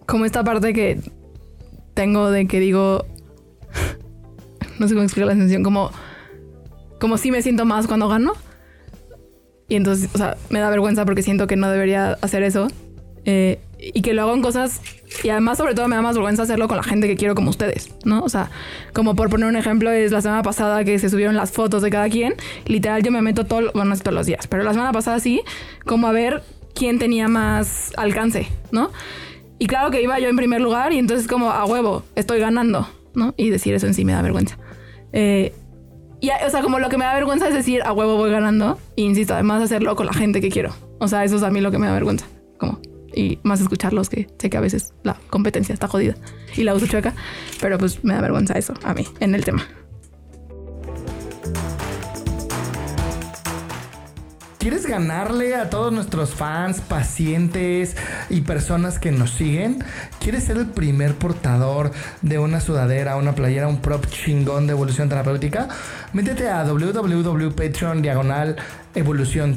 como esta parte que tengo de que digo, (laughs) no sé cómo explicar la sensación, como, como si me siento más cuando gano. Y entonces, o sea, me da vergüenza porque siento que no debería hacer eso. Eh, y que lo hago en cosas. Y además, sobre todo, me da más vergüenza hacerlo con la gente que quiero como ustedes, ¿no? O sea, como por poner un ejemplo, es la semana pasada que se subieron las fotos de cada quien. Literal, yo me meto todo, bueno, no todos los días, pero la semana pasada sí, como a ver quién tenía más alcance, ¿no? Y claro que iba yo en primer lugar y entonces como a huevo, estoy ganando, ¿no? Y decir eso en sí me da vergüenza. Eh, y, o sea, como lo que me da vergüenza es decir a huevo voy ganando. E insisto, además hacerlo con la gente que quiero. O sea, eso es a mí lo que me da vergüenza. Como, y más escucharlos, que sé que a veces la competencia está jodida y la uso chueca. Pero pues me da vergüenza eso a mí en el tema. ¿Quieres ganarle a todos nuestros fans, pacientes y personas que nos siguen? ¿Quieres ser el primer portador de una sudadera, una playera, un prop chingón de evolución terapéutica? Métete a www.patreon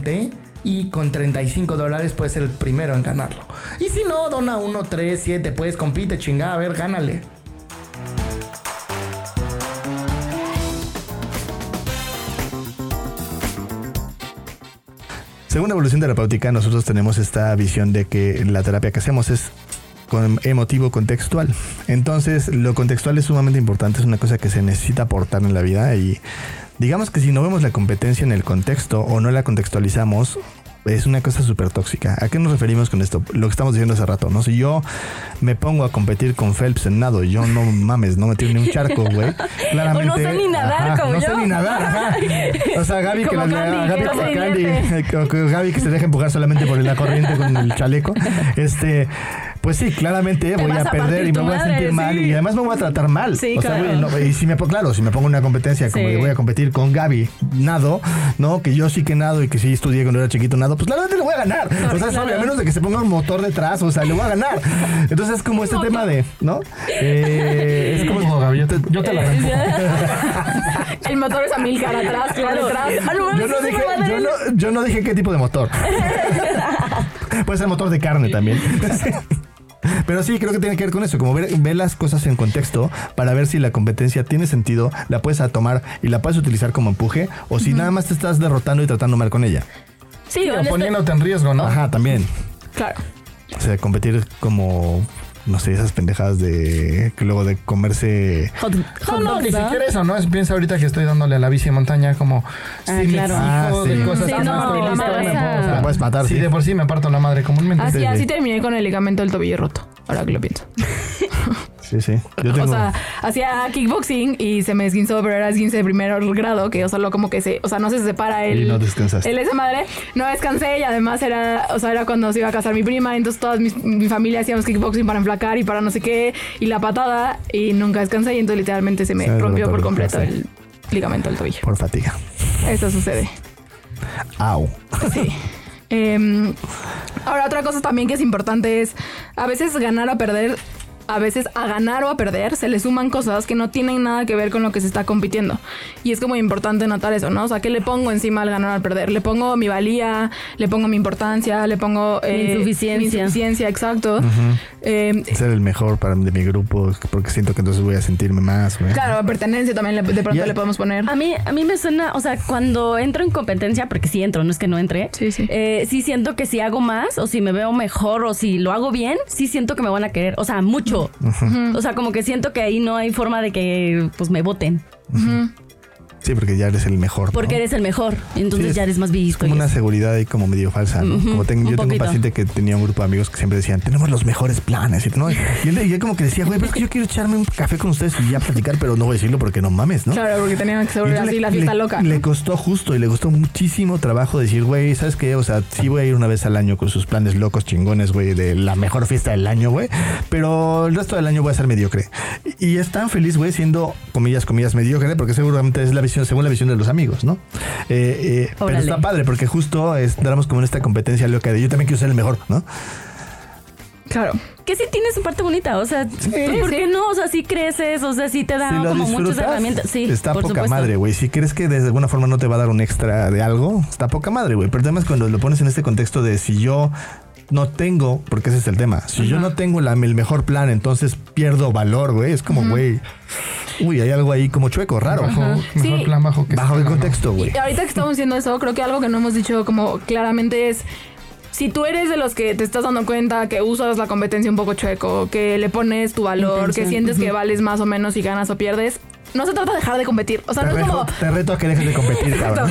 T y con 35 dólares puedes ser el primero en ganarlo. Y si no, dona 1, 3, 7, puedes compite, chingada, a ver, gánale. Según Evolución Terapéutica, nosotros tenemos esta visión de que la terapia que hacemos es emotivo contextual. Entonces, lo contextual es sumamente importante, es una cosa que se necesita aportar en la vida y digamos que si no vemos la competencia en el contexto o no la contextualizamos, es una cosa súper tóxica. ¿A qué nos referimos con esto? Lo que estamos diciendo hace rato, ¿no? Si yo me pongo a competir con Phelps en nado, yo no mames, no me tiro ni un charco, güey. (laughs) Claramente. No sé ni nadar como no yo. No sé ni nadar, ajá. O sea, Gaby que, la, Gaby, que, Gaby que se deja empujar solamente por la corriente con el chaleco. (laughs) Este pues sí, claramente voy a, perder y me voy a sentir mal y además me voy a tratar mal. Sí, claro. y si me claro, si me pongo en una competencia como voy a competir con Gaby nado, ¿no? Que yo sí que nado y que sí estudié cuando era chiquito nado, pues claramente le voy a ganar. o sea, claro. a menos de que se ponga un motor detrás, o sea, le voy a ganar. Entonces es como este tema de, ¿no? Eh, es como, no, Gaby, yo te, yo te la arranco. (laughs) El motor es a mil cara atrás, claro. atrás. Yo no, dije, yo, no, yo no dije qué tipo de motor. (laughs) Puede ser motor de carne también. (laughs) Pero sí, creo que tiene que ver con eso, como ver, las cosas en contexto para ver si la competencia tiene sentido, la puedes tomar y la puedes utilizar como empuje, o si nada más te estás derrotando y tratando mal con ella. Sí, o poniéndote en riesgo, ¿no? Ajá, también. Claro. O sea, competir como no sé, esas pendejadas de que luego de comerse hot, no, no, ni siquiera eso, ¿no? Piensa ahorita que estoy dándole a la bici de montaña como ah, claro. ah, sí. de cosas sí, no, no, me puedes matar, sí, de por sí me parto la madre comúnmente. Así, así terminé con el ligamento del tobillo roto, ahora que lo pienso. (laughs) Sí, sí. O sea, hacía kickboxing y se me esguinzó, pero era esguince de primer grado, que o solo como que se, o sea, no se separa el... Y no descansaste. El esa madre. No descansé y además era, o sea, era cuando se iba a casar mi prima, entonces toda mi familia hacíamos kickboxing para enflacar y para no sé qué, y la patada, y nunca descansé y entonces literalmente se me rompió por completo el ligamento del tobillo. Por fatiga. Eso sucede. Au. Sí. Em, ahora, otra cosa también que es importante es, a veces ganar o perder a veces a ganar o a perder se le suman cosas que no tienen nada que ver con lo que se está compitiendo. Y es como importante notar eso, ¿no? O sea, ¿qué le pongo encima al ganar o al perder? Le pongo mi valía, le pongo mi importancia, le pongo... Mi insuficiencia. Mi insuficiencia, exacto. Eh, Ser el mejor para de mi grupo, porque siento que entonces voy a sentirme más, güey. claro, pertenencia también le- de pronto le podemos poner. A mí, a mí me suena, o sea, cuando entro en competencia, porque sí entro, no es que no entre, Sí, sí. eh, sí siento que si hago más o si me veo mejor o si lo hago bien, sí siento que me van a querer, o sea, mucho. O sea, como que siento que ahí no hay forma de que pues me voten, Sí, porque ya eres el mejor. ¿no? porque eres el mejor, entonces Sí, es- ya eres más Es visto. como y una eso. seguridad ahí como medio falsa, como tengo, un yo tengo un poquito. paciente que tenía un grupo de amigos que siempre decían, tenemos los mejores planes. Y, ¿no? y él, y él como que decía, güey, pero es que yo quiero echarme un café con ustedes y ya platicar, pero no voy a decirlo porque no mames, ¿no? Claro, porque tenían que ser así la fiesta le- loca. Le costó justo y le costó muchísimo trabajo decir, güey, ¿sabes qué? O sea, sí voy a ir una vez al año con sus planes locos chingones, güey, de la mejor fiesta del año, güey. Pero el resto del año voy a ser mediocre. Y es tan feliz, güey, siendo, comillas, comillas, mediocre, porque seguramente es la visión, según la visión de los amigos, ¿no? Eh, eh, pero está padre, porque justo entramos como en esta competencia loca de yo también quiero ser el mejor, ¿no? Claro. Que sí tiene su parte bonita, o sea, ¿por qué no? O sea, sí creces, o sea, sí te da Si como muchas herramientas. Sí, está por poca supuesto. madre, güey. Si crees que de alguna forma no te va a dar un extra de algo, está poca madre, güey. Pero además cuando lo pones en este contexto de si yo no tengo, porque ese es el tema, si yo no tengo la- el mejor plan, entonces pierdo valor, güey. Es como, güey, uy, hay algo ahí como chueco, raro. Bajo, mejor Sí. plan bajo que Bajo el contexto, güey. Y ahorita que estamos diciendo eso, creo que algo que no hemos dicho como claramente es si tú eres de los que te estás dando cuenta que usas la competencia un poco chueco, que le pones tu valor, que sientes que vales más o menos si ganas o pierdes, no se trata de dejar de competir. O sea, Te no es reto, como. te reto a que dejes de competir, (laughs) cabrón.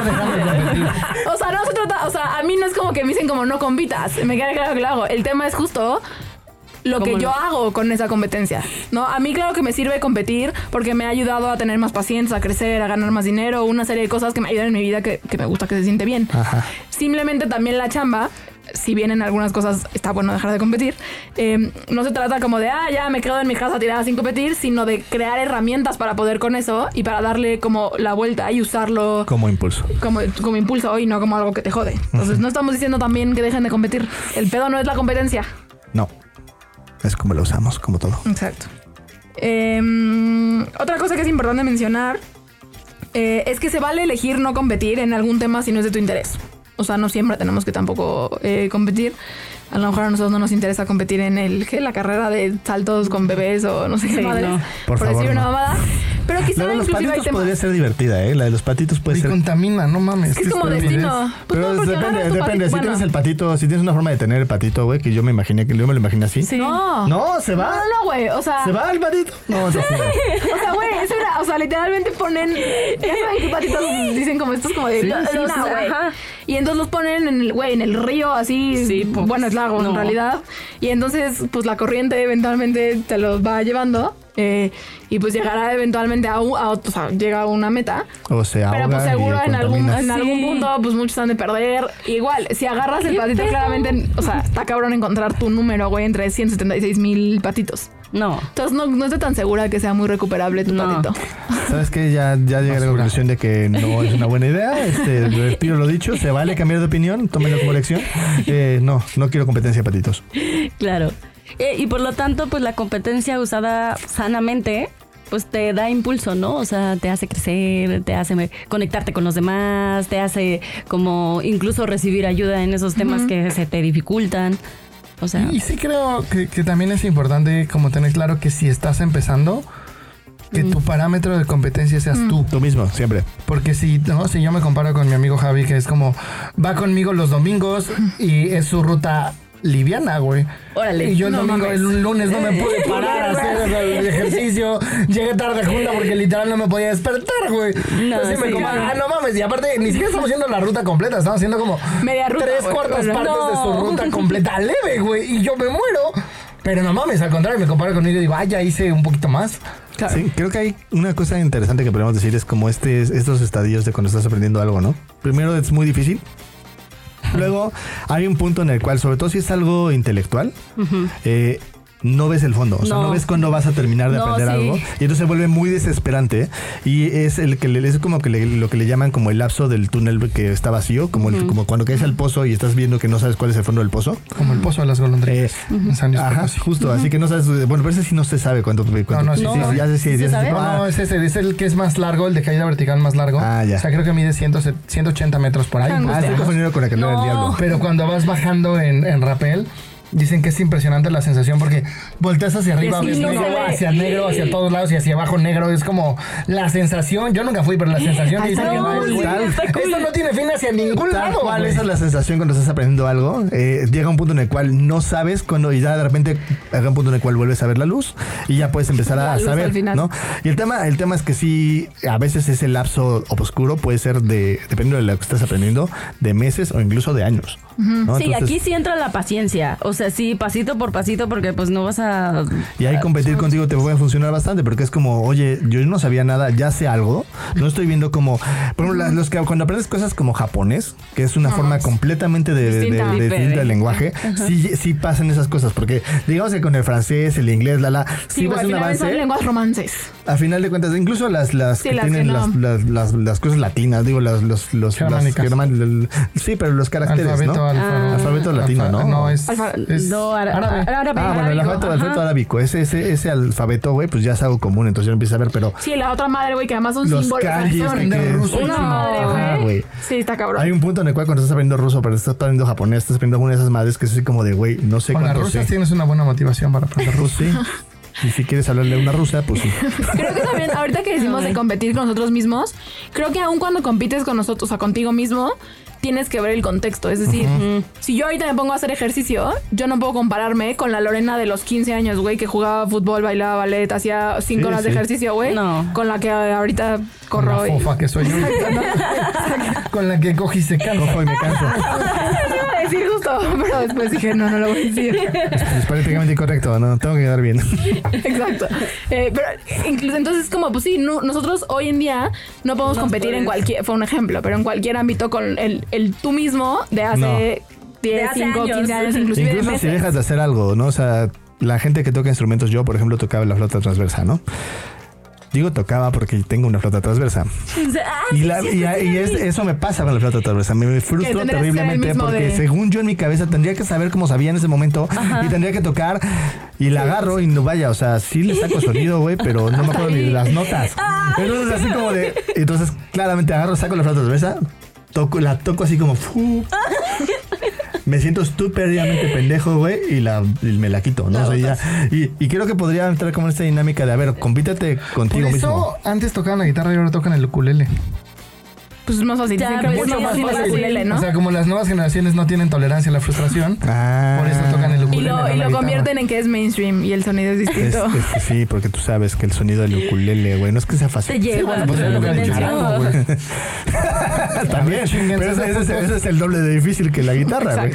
(laughs) De competir. O sea, no se trata, o sea, a mí no es como que me dicen como no compitas, me queda claro que lo hago. El tema es justo lo que ¿Cómo yo hago con esa competencia, ¿no? A mí claro que me sirve competir porque me ha ayudado a tener más paciencia, a crecer, a ganar más dinero, una serie de cosas que me ayudan en mi vida que, que me gusta, que se siente bien. Ajá. Simplemente también la chamba, si bien en algunas cosas está bueno dejar de competir, eh, no se trata como de, ah, ya me quedo en mi casa tirada sin competir, sino de crear herramientas para poder con eso y para darle como la vuelta y usarlo Como impulso. como, como impulso y no como algo que te jode. Entonces no estamos diciendo también que dejen de competir. El pedo no es la competencia. No. Es como lo usamos, como todo. Exacto. Em, otra cosa que es importante mencionar eh, es que se vale elegir no competir en algún tema si no es de tu interés. O sea, no siempre tenemos que tampoco eh, competir. A lo mejor a nosotros no nos interesa competir en el ¿qué? la carrera de saltos con bebés o no sé qué Sí, madres, no. Por por, favor, decir una no. mamada. Pero quizá La de los inclusive hay patitos podría ser divertida, ¿eh? La de los patitos puede Y ser contamina, no mames. Es como Qué destino. Pues Pero no, depende, depende. Si bueno. tienes el patito, si tienes una forma de tener el patito, güey, que yo me imaginé que yo me lo imaginé así. Sí. No. No, se No, va. no, no, güey. O sea. Se va el patito. No, no, sí. (laughs) O sea, güey, eso era, o sea, literalmente ponen, ya saben qué patitos dicen como estos como de Sí, sí. Y entonces los ponen en el, güey, en el río así, Sí, pues, bueno, es lago en realidad. Y entonces, pues la corriente eventualmente te los va llevando. eh, y pues llegará eventualmente a, un- a o sea, llega a una meta. O se ahoga Pero pues seguro en algún, en algún Sí. punto, pues muchos han de perder. Igual, si agarras el ¿Qué patito, pedo? claramente, o sea, está cabrón encontrar tu número, güey, entre 176 mil patitos. No. Entonces no, no estoy tan segura que sea muy recuperable tu No. patito. ¿Sabes qué? Ya, ya llegué a la conclusión de que no es una buena idea. Este, (laughs) retiro lo dicho. Se vale cambiar de opinión. Tómenlo como lección. Eh, no, no quiero competencia de patitos. Claro. Eh, y por lo tanto, pues la competencia usada sanamente, pues te da impulso, ¿no? O sea, te hace crecer, te hace conectarte con los demás, te hace como incluso recibir ayuda en esos temas que se te dificultan. O sea, Y sí creo que, que también es importante como tener claro que si estás empezando, que tu parámetro de competencia seas tú. Tú mismo, siempre. Porque si, no, si yo me comparo con mi amigo Javi, que es como, va conmigo los domingos y es su ruta liviana, güey. Órale. Y yo el No domingo, mames. el lunes no me pude (laughs) parar a hacer el ejercicio. Llegué tarde junta porque literal no me podía despertar, güey. No, Entonces me sí, comparo, claro. ah, no mames. Y aparte, ni siquiera estamos haciendo la ruta completa, estamos haciendo como Media ruta, tres güey. cuartas Bueno, partes de su no. ruta completa leve, güey. Y yo me muero. Pero no mames, al contrario, me comparo conmigo y digo, ah, ya hice un poquito más. Claro. Sí, creo que hay una cosa interesante que podemos decir es como este, estos estadios de cuando estás aprendiendo algo, ¿no? Primero es muy difícil. Luego hay un punto en el cual, sobre todo si es algo intelectual, eh, no ves el fondo, o sea, no, No. ves cuándo vas a terminar de No, aprender sí. algo y entonces se vuelve muy desesperante y es el que le, es como que le- lo que le llaman como el lapso del túnel que está vacío, como el- como cuando caes al pozo y estás viendo que no sabes cuál es el fondo del pozo. Como el pozo de las golondrinas. Eh, San Luis Ajá, justo, así que no sabes, bueno, pero ese sí no se sabe cuánto, cuánto no, sí, sí, sí. ya sé ¿Sí se ya sé-? No, no, es ese, es el que es más largo, el de caída vertical más largo. Ah, ya. O sea, creo que mide 100, 180 metros por ahí. ah, estoy confundido con la que no No. diablo. Pero cuando vas bajando en, en rapel, dicen que es impresionante la sensación porque volteas hacia arriba, Sí, ves no negro, hacia negro, hacia todos lados y hacia abajo negro. Es como la sensación. Yo nunca fui, pero la sensación que no, cool. Esto no tiene fin hacia ningún Tal lado. cual, esa es la sensación cuando estás aprendiendo algo. Eh, llega un punto en el cual no sabes cuando y ya de repente llega un punto en el cual vuelves a ver la luz y ya puedes empezar a saber, al final. ¿no? Y el tema, el tema es que sí, a veces ese lapso oscuro puede ser de, dependiendo de lo que estás aprendiendo, de meses o incluso de años. ¿No? Sí, Entonces, aquí sí entra la paciencia. O sea, sí, pasito por pasito, porque pues no vas a. Y ahí competir contigo te puede funcionar bastante, porque es como, oye, yo no sabía nada, ya sé algo. No estoy viendo como, por ejemplo, las- los que cuando aprendes cosas como japonés, que es una forma completamente de, de- de- Distinta. de- distinta del lenguaje, sí, sí pasan esas cosas, porque digamos que con el francés, el inglés, la la, sí, Sí, al un final son avance. lenguas romances. A final de cuentas, incluso las, las Sí, que las tienen que no. las, las, las, las cosas latinas, digo, las, los, los, las Germánicas. germán- sí, pero los caracteres, Alfabeto, ¿no? Alfa- Alfabeto latino, alfa- ¿no? No, es, Alfa- es No, árabe. árabe. Ah, bueno, el alfabeto, el alfabeto ajá. arábico, ese, ese, ese alfabeto, güey, pues ya es algo común, entonces yo empiezo a ver, pero Sí, la otra madre, güey, que además son los símbolos. son que- que- ruso Una madre, Ajá, güey. Sí, está cabrón. Hay un punto en el cual cuando estás aprendiendo ruso, pero estás aprendiendo japonés, estás aprendiendo alguna de esas madres que es así como de, güey, no sé cuánto rusas sé. tienes una buena motivación para aprender Pues ruso. sí. (laughs) Y si quieres hablarle a una rusa, pues sí. (laughs) Creo que también, ahorita que decimos de competir con nosotros mismos, creo que aun cuando compites con nosotros, o sea, contigo mismo, tienes que ver el contexto. Es decir, si yo ahorita me pongo a hacer ejercicio, yo no puedo compararme con la Lorena de los 15 años, güey, que jugaba fútbol, bailaba ballet, hacía 5 Sí, horas de ejercicio, güey. No. Con la que ahorita corro. la y- fofa que soy yo. (laughs) (laughs) Con la que coge y se cansa. Cojo y me canso. (laughs) iba a decir justo, pero después dije, no, no lo voy a decir. Es políticamente incorrecto, no, tengo que quedar bien. Exacto. Eh, pero incluso entonces como pues sí, no- nosotros hoy en día no podemos competir en cualquier, fue un ejemplo, pero en cualquier ámbito con el, el tú mismo de hace No. 10, De hace 5, años. 15 años, inclusive de Incluso si dejas de hacer algo, ¿no? O sea, la gente que toca instrumentos, yo, por ejemplo, tocaba la flauta transversa, ¿no? Digo tocaba porque tengo una flauta transversa. (laughs) Ah, Y, la- y- y es- eso me pasa con la flauta transversa. Me, me frustro terriblemente porque de- según yo en mi cabeza tendría que saber cómo sabía en ese momento y tendría que tocar y la agarro y no vaya, o sea, sí le saco (laughs) sonido, güey, pero no me acuerdo ni de las notas. Entonces así como de, entonces claramente agarro, saco la flauta transversa, toco, la toco así como fu. Me siento estúpidamente pendejo, güey, y, la, y me la quito, ¿no? O sea, ya- y, y creo que podría entrar como en esta dinámica de, a ver, compítete Por contigo eso mismo. antes tocaban la guitarra y ahora tocan el ukulele. Pues es más fácil. Ya, pues, mucho sí, más sí, fácil sí. el ukulele, ¿no? O sea, como las nuevas generaciones no tienen tolerancia a la frustración, Ah. por eso tocan el y ukulele. lo, y lo convierten en que es mainstream y el sonido es Es, distinto. es que sí, porque tú sabes que el sonido del ukulele, güey, no es que sea Te fácil. lleva bueno, pues a es lo que otra ha dicho dimensión. Charango, güey. También, pero ese, es el doble de difícil que la guitarra, güey.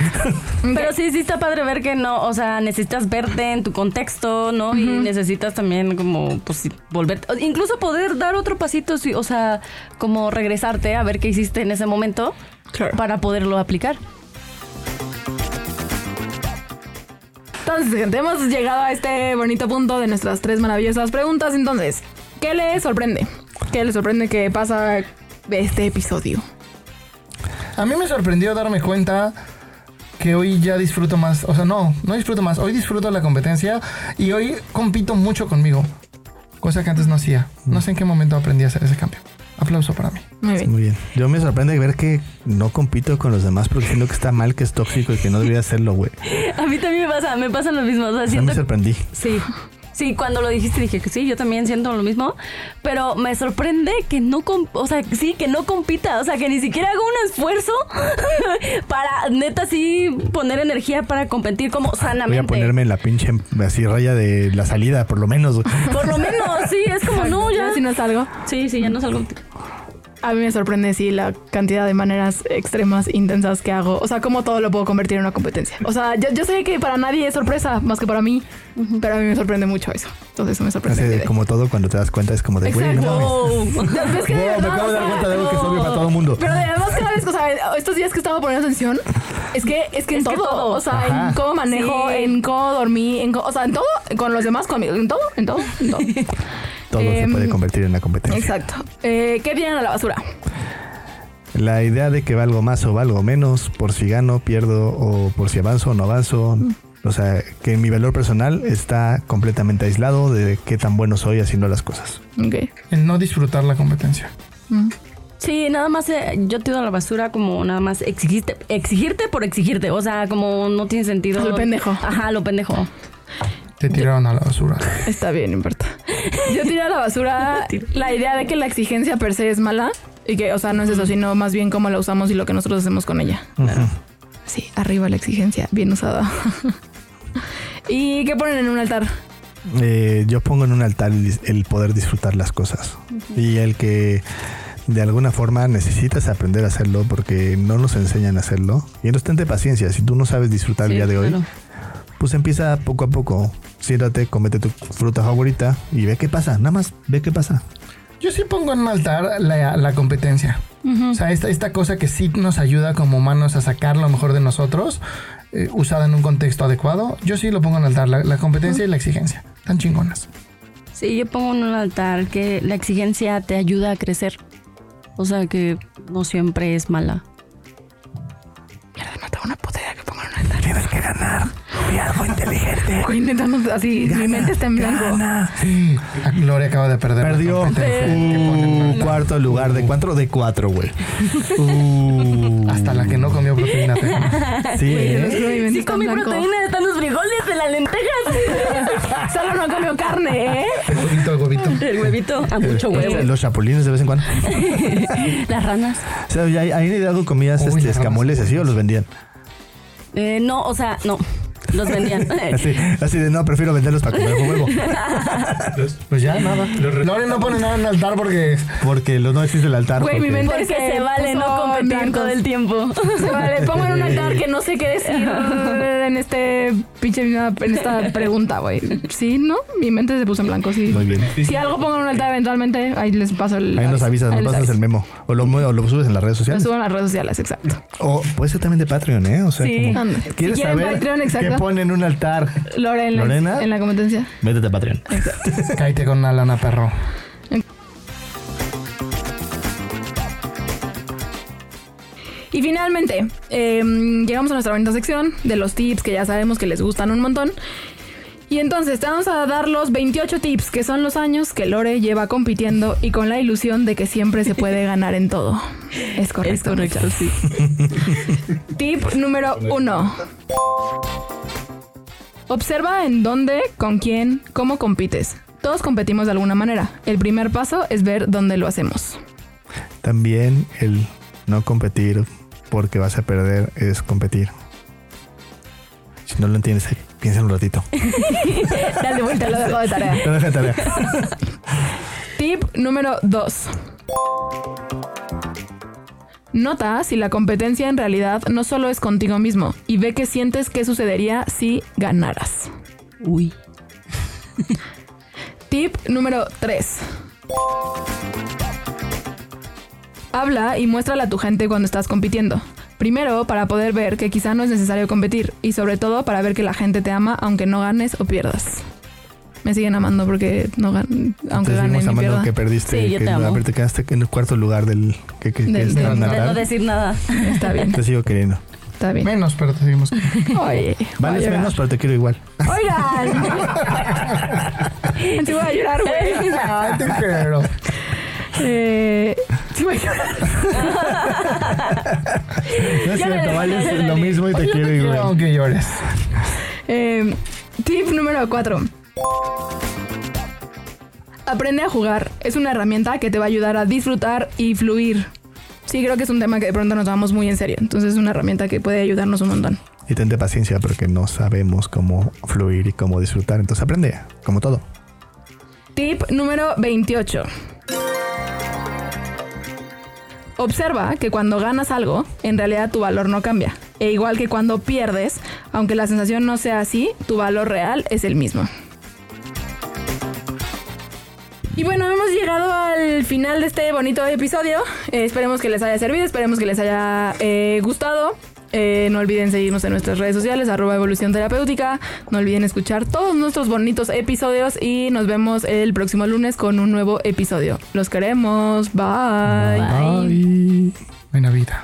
Pero sí, sí está padre ver que no, o sea, necesitas verte en tu contexto, ¿no? Y necesitas también como, pues, volver, incluso poder dar otro pasito, sí, o sea, como regresarte a ver qué hiciste en ese momento Claro. para poderlo aplicar. Entonces, gente, hemos llegado a este bonito punto de nuestras tres maravillosas preguntas. Entonces, ¿qué les sorprende? ¿Qué les sorprende que pasa de este episodio? A mí me sorprendió darme cuenta que hoy ya disfruto más. O sea, no, no disfruto más. Hoy disfruto la competencia y hoy compito mucho conmigo. Cosa que antes no hacía. No sé en qué momento aprendí a hacer ese cambio. Aplauso para mí. Muy bien. Muy bien. Yo me sorprende ver que no compito con los demás porque siento que está mal, que es tóxico y que no debería hacerlo, güey. (laughs) A mí también me pasa, me pasa lo mismo, o sea, O sea, siento me sorprendí. Sí. Sí, cuando lo dijiste dije que sí, yo también siento lo mismo, pero me sorprende que no, com- o sea, sí, que no compita, o sea, que ni siquiera hago un esfuerzo (laughs) para neta sí poner energía para competir como Voy sanamente. a ponerme en la pinche así raya de la salida, por lo menos. Por lo menos, sí, es como no, ya. si no es algo. Sí, sí, ya no salgo. A mí me sorprende, sí, la cantidad de maneras extremas, intensas que hago. O sea, cómo todo lo puedo convertir en una competencia. O sea, yo, yo sé que para nadie es sorpresa, más que para mí, pero a mí me sorprende mucho eso. Entonces, eso me sorprende. Así como todo, cuando te das cuenta es como de, güey, no mames. (laughs) Exacto. Es que de Wow, me verdad, acabo de dar o sea, cuenta de algo que es obvio para todo el mundo. Pero además cada vez, o sea, estos días que estaba poniendo atención, Es que, es que en Es que todo, todo. o sea, Ajá. en cómo manejo, Sí. en cómo dormí, en cómo- o sea, en todo, con los demás, conmigo, en todo, en todo, en todo. (laughs) Todo se Em, puede convertir en una competencia. Exacto. Eh, ¿Qué tiran a la basura? La idea de que valgo más o valgo menos, por si gano, pierdo, o por si avanzo o no avanzo. O sea, que mi valor personal está completamente aislado de qué tan bueno soy haciendo las cosas. Ok. El no disfrutar la competencia. Sí, nada más eh, yo tiro a la basura como nada más exigirte, exigirte por exigirte. O sea, como no tiene sentido. Lo pendejo. Ajá, lo pendejo. Te tiraron a la basura. Está bien, no importa. Yo tiro a la basura la idea de que la exigencia per se es mala y que, o sea, no es eso, sino más bien cómo la usamos y lo que nosotros hacemos con ella. Sí, arriba la exigencia, bien usada. (laughs) ¿Y qué ponen en un altar? Eh, yo pongo en un altar el, poder disfrutar las cosas. Y el que de alguna forma necesitas aprender a hacerlo porque no nos enseñan a hacerlo. Y no tente paciencia. Si tú no sabes disfrutar el día de hoy, claro. Pues empieza poco a poco. Siéntate, comete tu fruta favorita y ve qué pasa. Nada más ve qué pasa. Yo sí pongo en un altar la, la competencia. O sea, esta, esta cosa que sí nos ayuda como humanos a sacar lo mejor de nosotros, eh, usada en un contexto adecuado, yo sí lo pongo en altar, la, la competencia y la exigencia. Tan chingonas. Sí, yo pongo en un altar que la exigencia te ayuda a crecer. O sea, que no siempre es mala. Mierda, no tengo una puta idea que pongan en un altar. Tienes que ganar. Y algo inteligente. (laughs) Estoy intentando así, mi mente está en blanco. Gana. A Gloria acaba de perder. Perdió en un cuarto lugar de cuatro de cuatro, güey. (laughs) Uh. Hasta la que no comió proteína. (laughs) Sí, Güey, ¿eh? Sí en comí blanco. proteína, están los frijoles de las lentejas. Solo no comió carne, ¿eh? El huevito, el huevito. El huevito, a mucho huevo. Los chapulines de vez en cuando. Las ranas. O sea, ¿ya- ¿ahí de algo comías Uy, este, escamoles así o los vendían? Eh, no, o sea, no. Los vendían. (laughs) Así, así de no, prefiero venderlos para comer con huevo. Pues ya, nada. Gloria no pone nada en altar porque Porque lo, no existe el altar. Güey, mi mente Porque se se vale puso no competir todo el tiempo. Se vale, pongo en un altar que no sé qué decir (laughs) en este pinche en esta pregunta, güey. Sí, ¿no? Mi mente se puso en blanco, sí. Muy bien. Si algo pongo en un altar eventualmente, ahí les paso el Ahí nos avisas, nos pasas el memo. O lo, o lo subes en las redes Lo sociales. subo en las redes sociales, exacto. O puede ser también de Patreon, ¿eh? O sea, Sí. como. ¿quieres Si quieren saber Patreon, exacto. Pone en un altar? Lore en la, ¿Lorena? en la competencia. Métete a Patreon. (laughs) cállate con una lana, perro. Y finalmente, eh, llegamos a nuestra bonita sección de los tips que ya sabemos que les gustan un montón. Y entonces te vamos a dar los 28 tips, que son los años que Lore lleva compitiendo y con la ilusión de que siempre se puede (laughs) ganar en todo. Es correcto. Es correcto, muchachos. Tip número uno. (laughs) Observa en dónde, con quién, cómo compites. Todos competimos de alguna manera. El primer paso es ver dónde lo hacemos. También el no competir porque vas a perder es competir. Si no lo entiendes, piensa un ratito. (laughs) Dale vuelta, lo dejo de tarea. Te dejo de tarea. Tip número 2. Nota si la competencia en realidad no solo es contigo mismo y ve qué sientes que sucedería si ganaras. Uy. (laughs) Tip número 3. Habla y muéstrale a tu gente cuando estás compitiendo. Primero, para poder ver que quizá no es necesario competir y sobre todo para ver que la gente te ama aunque no ganes o pierdas. Me siguen amando porque no gan aunque Te ganen amando pierda. que perdiste. Sí, yo que, te amo. A ver, te quedaste en el cuarto lugar del que, que, que Del- es del- De no decir nada. Está bien, Te sigo queriendo. está bien. Menos, pero te seguimos. Oye, voy a Vales menos, pero te quiero igual. Oigan. (laughs) sí voy a llorar, güey. Ay, te quiero. Eh, sí voy a llorar. (laughs) No es cierto, vales lo mismo y te quiero igual. Aunque llores. Eh, tip número 4. Aprende a jugar. Es una herramienta que te va a ayudar a disfrutar y fluir. Sí, creo que es un tema que de pronto nos tomamos muy en serio. Entonces es una herramienta que puede ayudarnos un montón. Y tente paciencia porque no sabemos cómo fluir y cómo disfrutar. Entonces aprende, como todo. Tip número 28. Observa que cuando ganas algo, en realidad tu valor no cambia. E igual que cuando pierdes, aunque la sensación no sea así, tu valor real es el mismo. Y bueno, hemos llegado al final de este bonito episodio. Eh, esperemos que les haya servido, esperemos que les haya eh, gustado. Eh, no olviden seguirnos en nuestras redes sociales, arroba evolución terapéutica. No olviden escuchar todos nuestros bonitos episodios y nos vemos el próximo lunes con un nuevo episodio. Los queremos. Bye. Bye. Buena vida.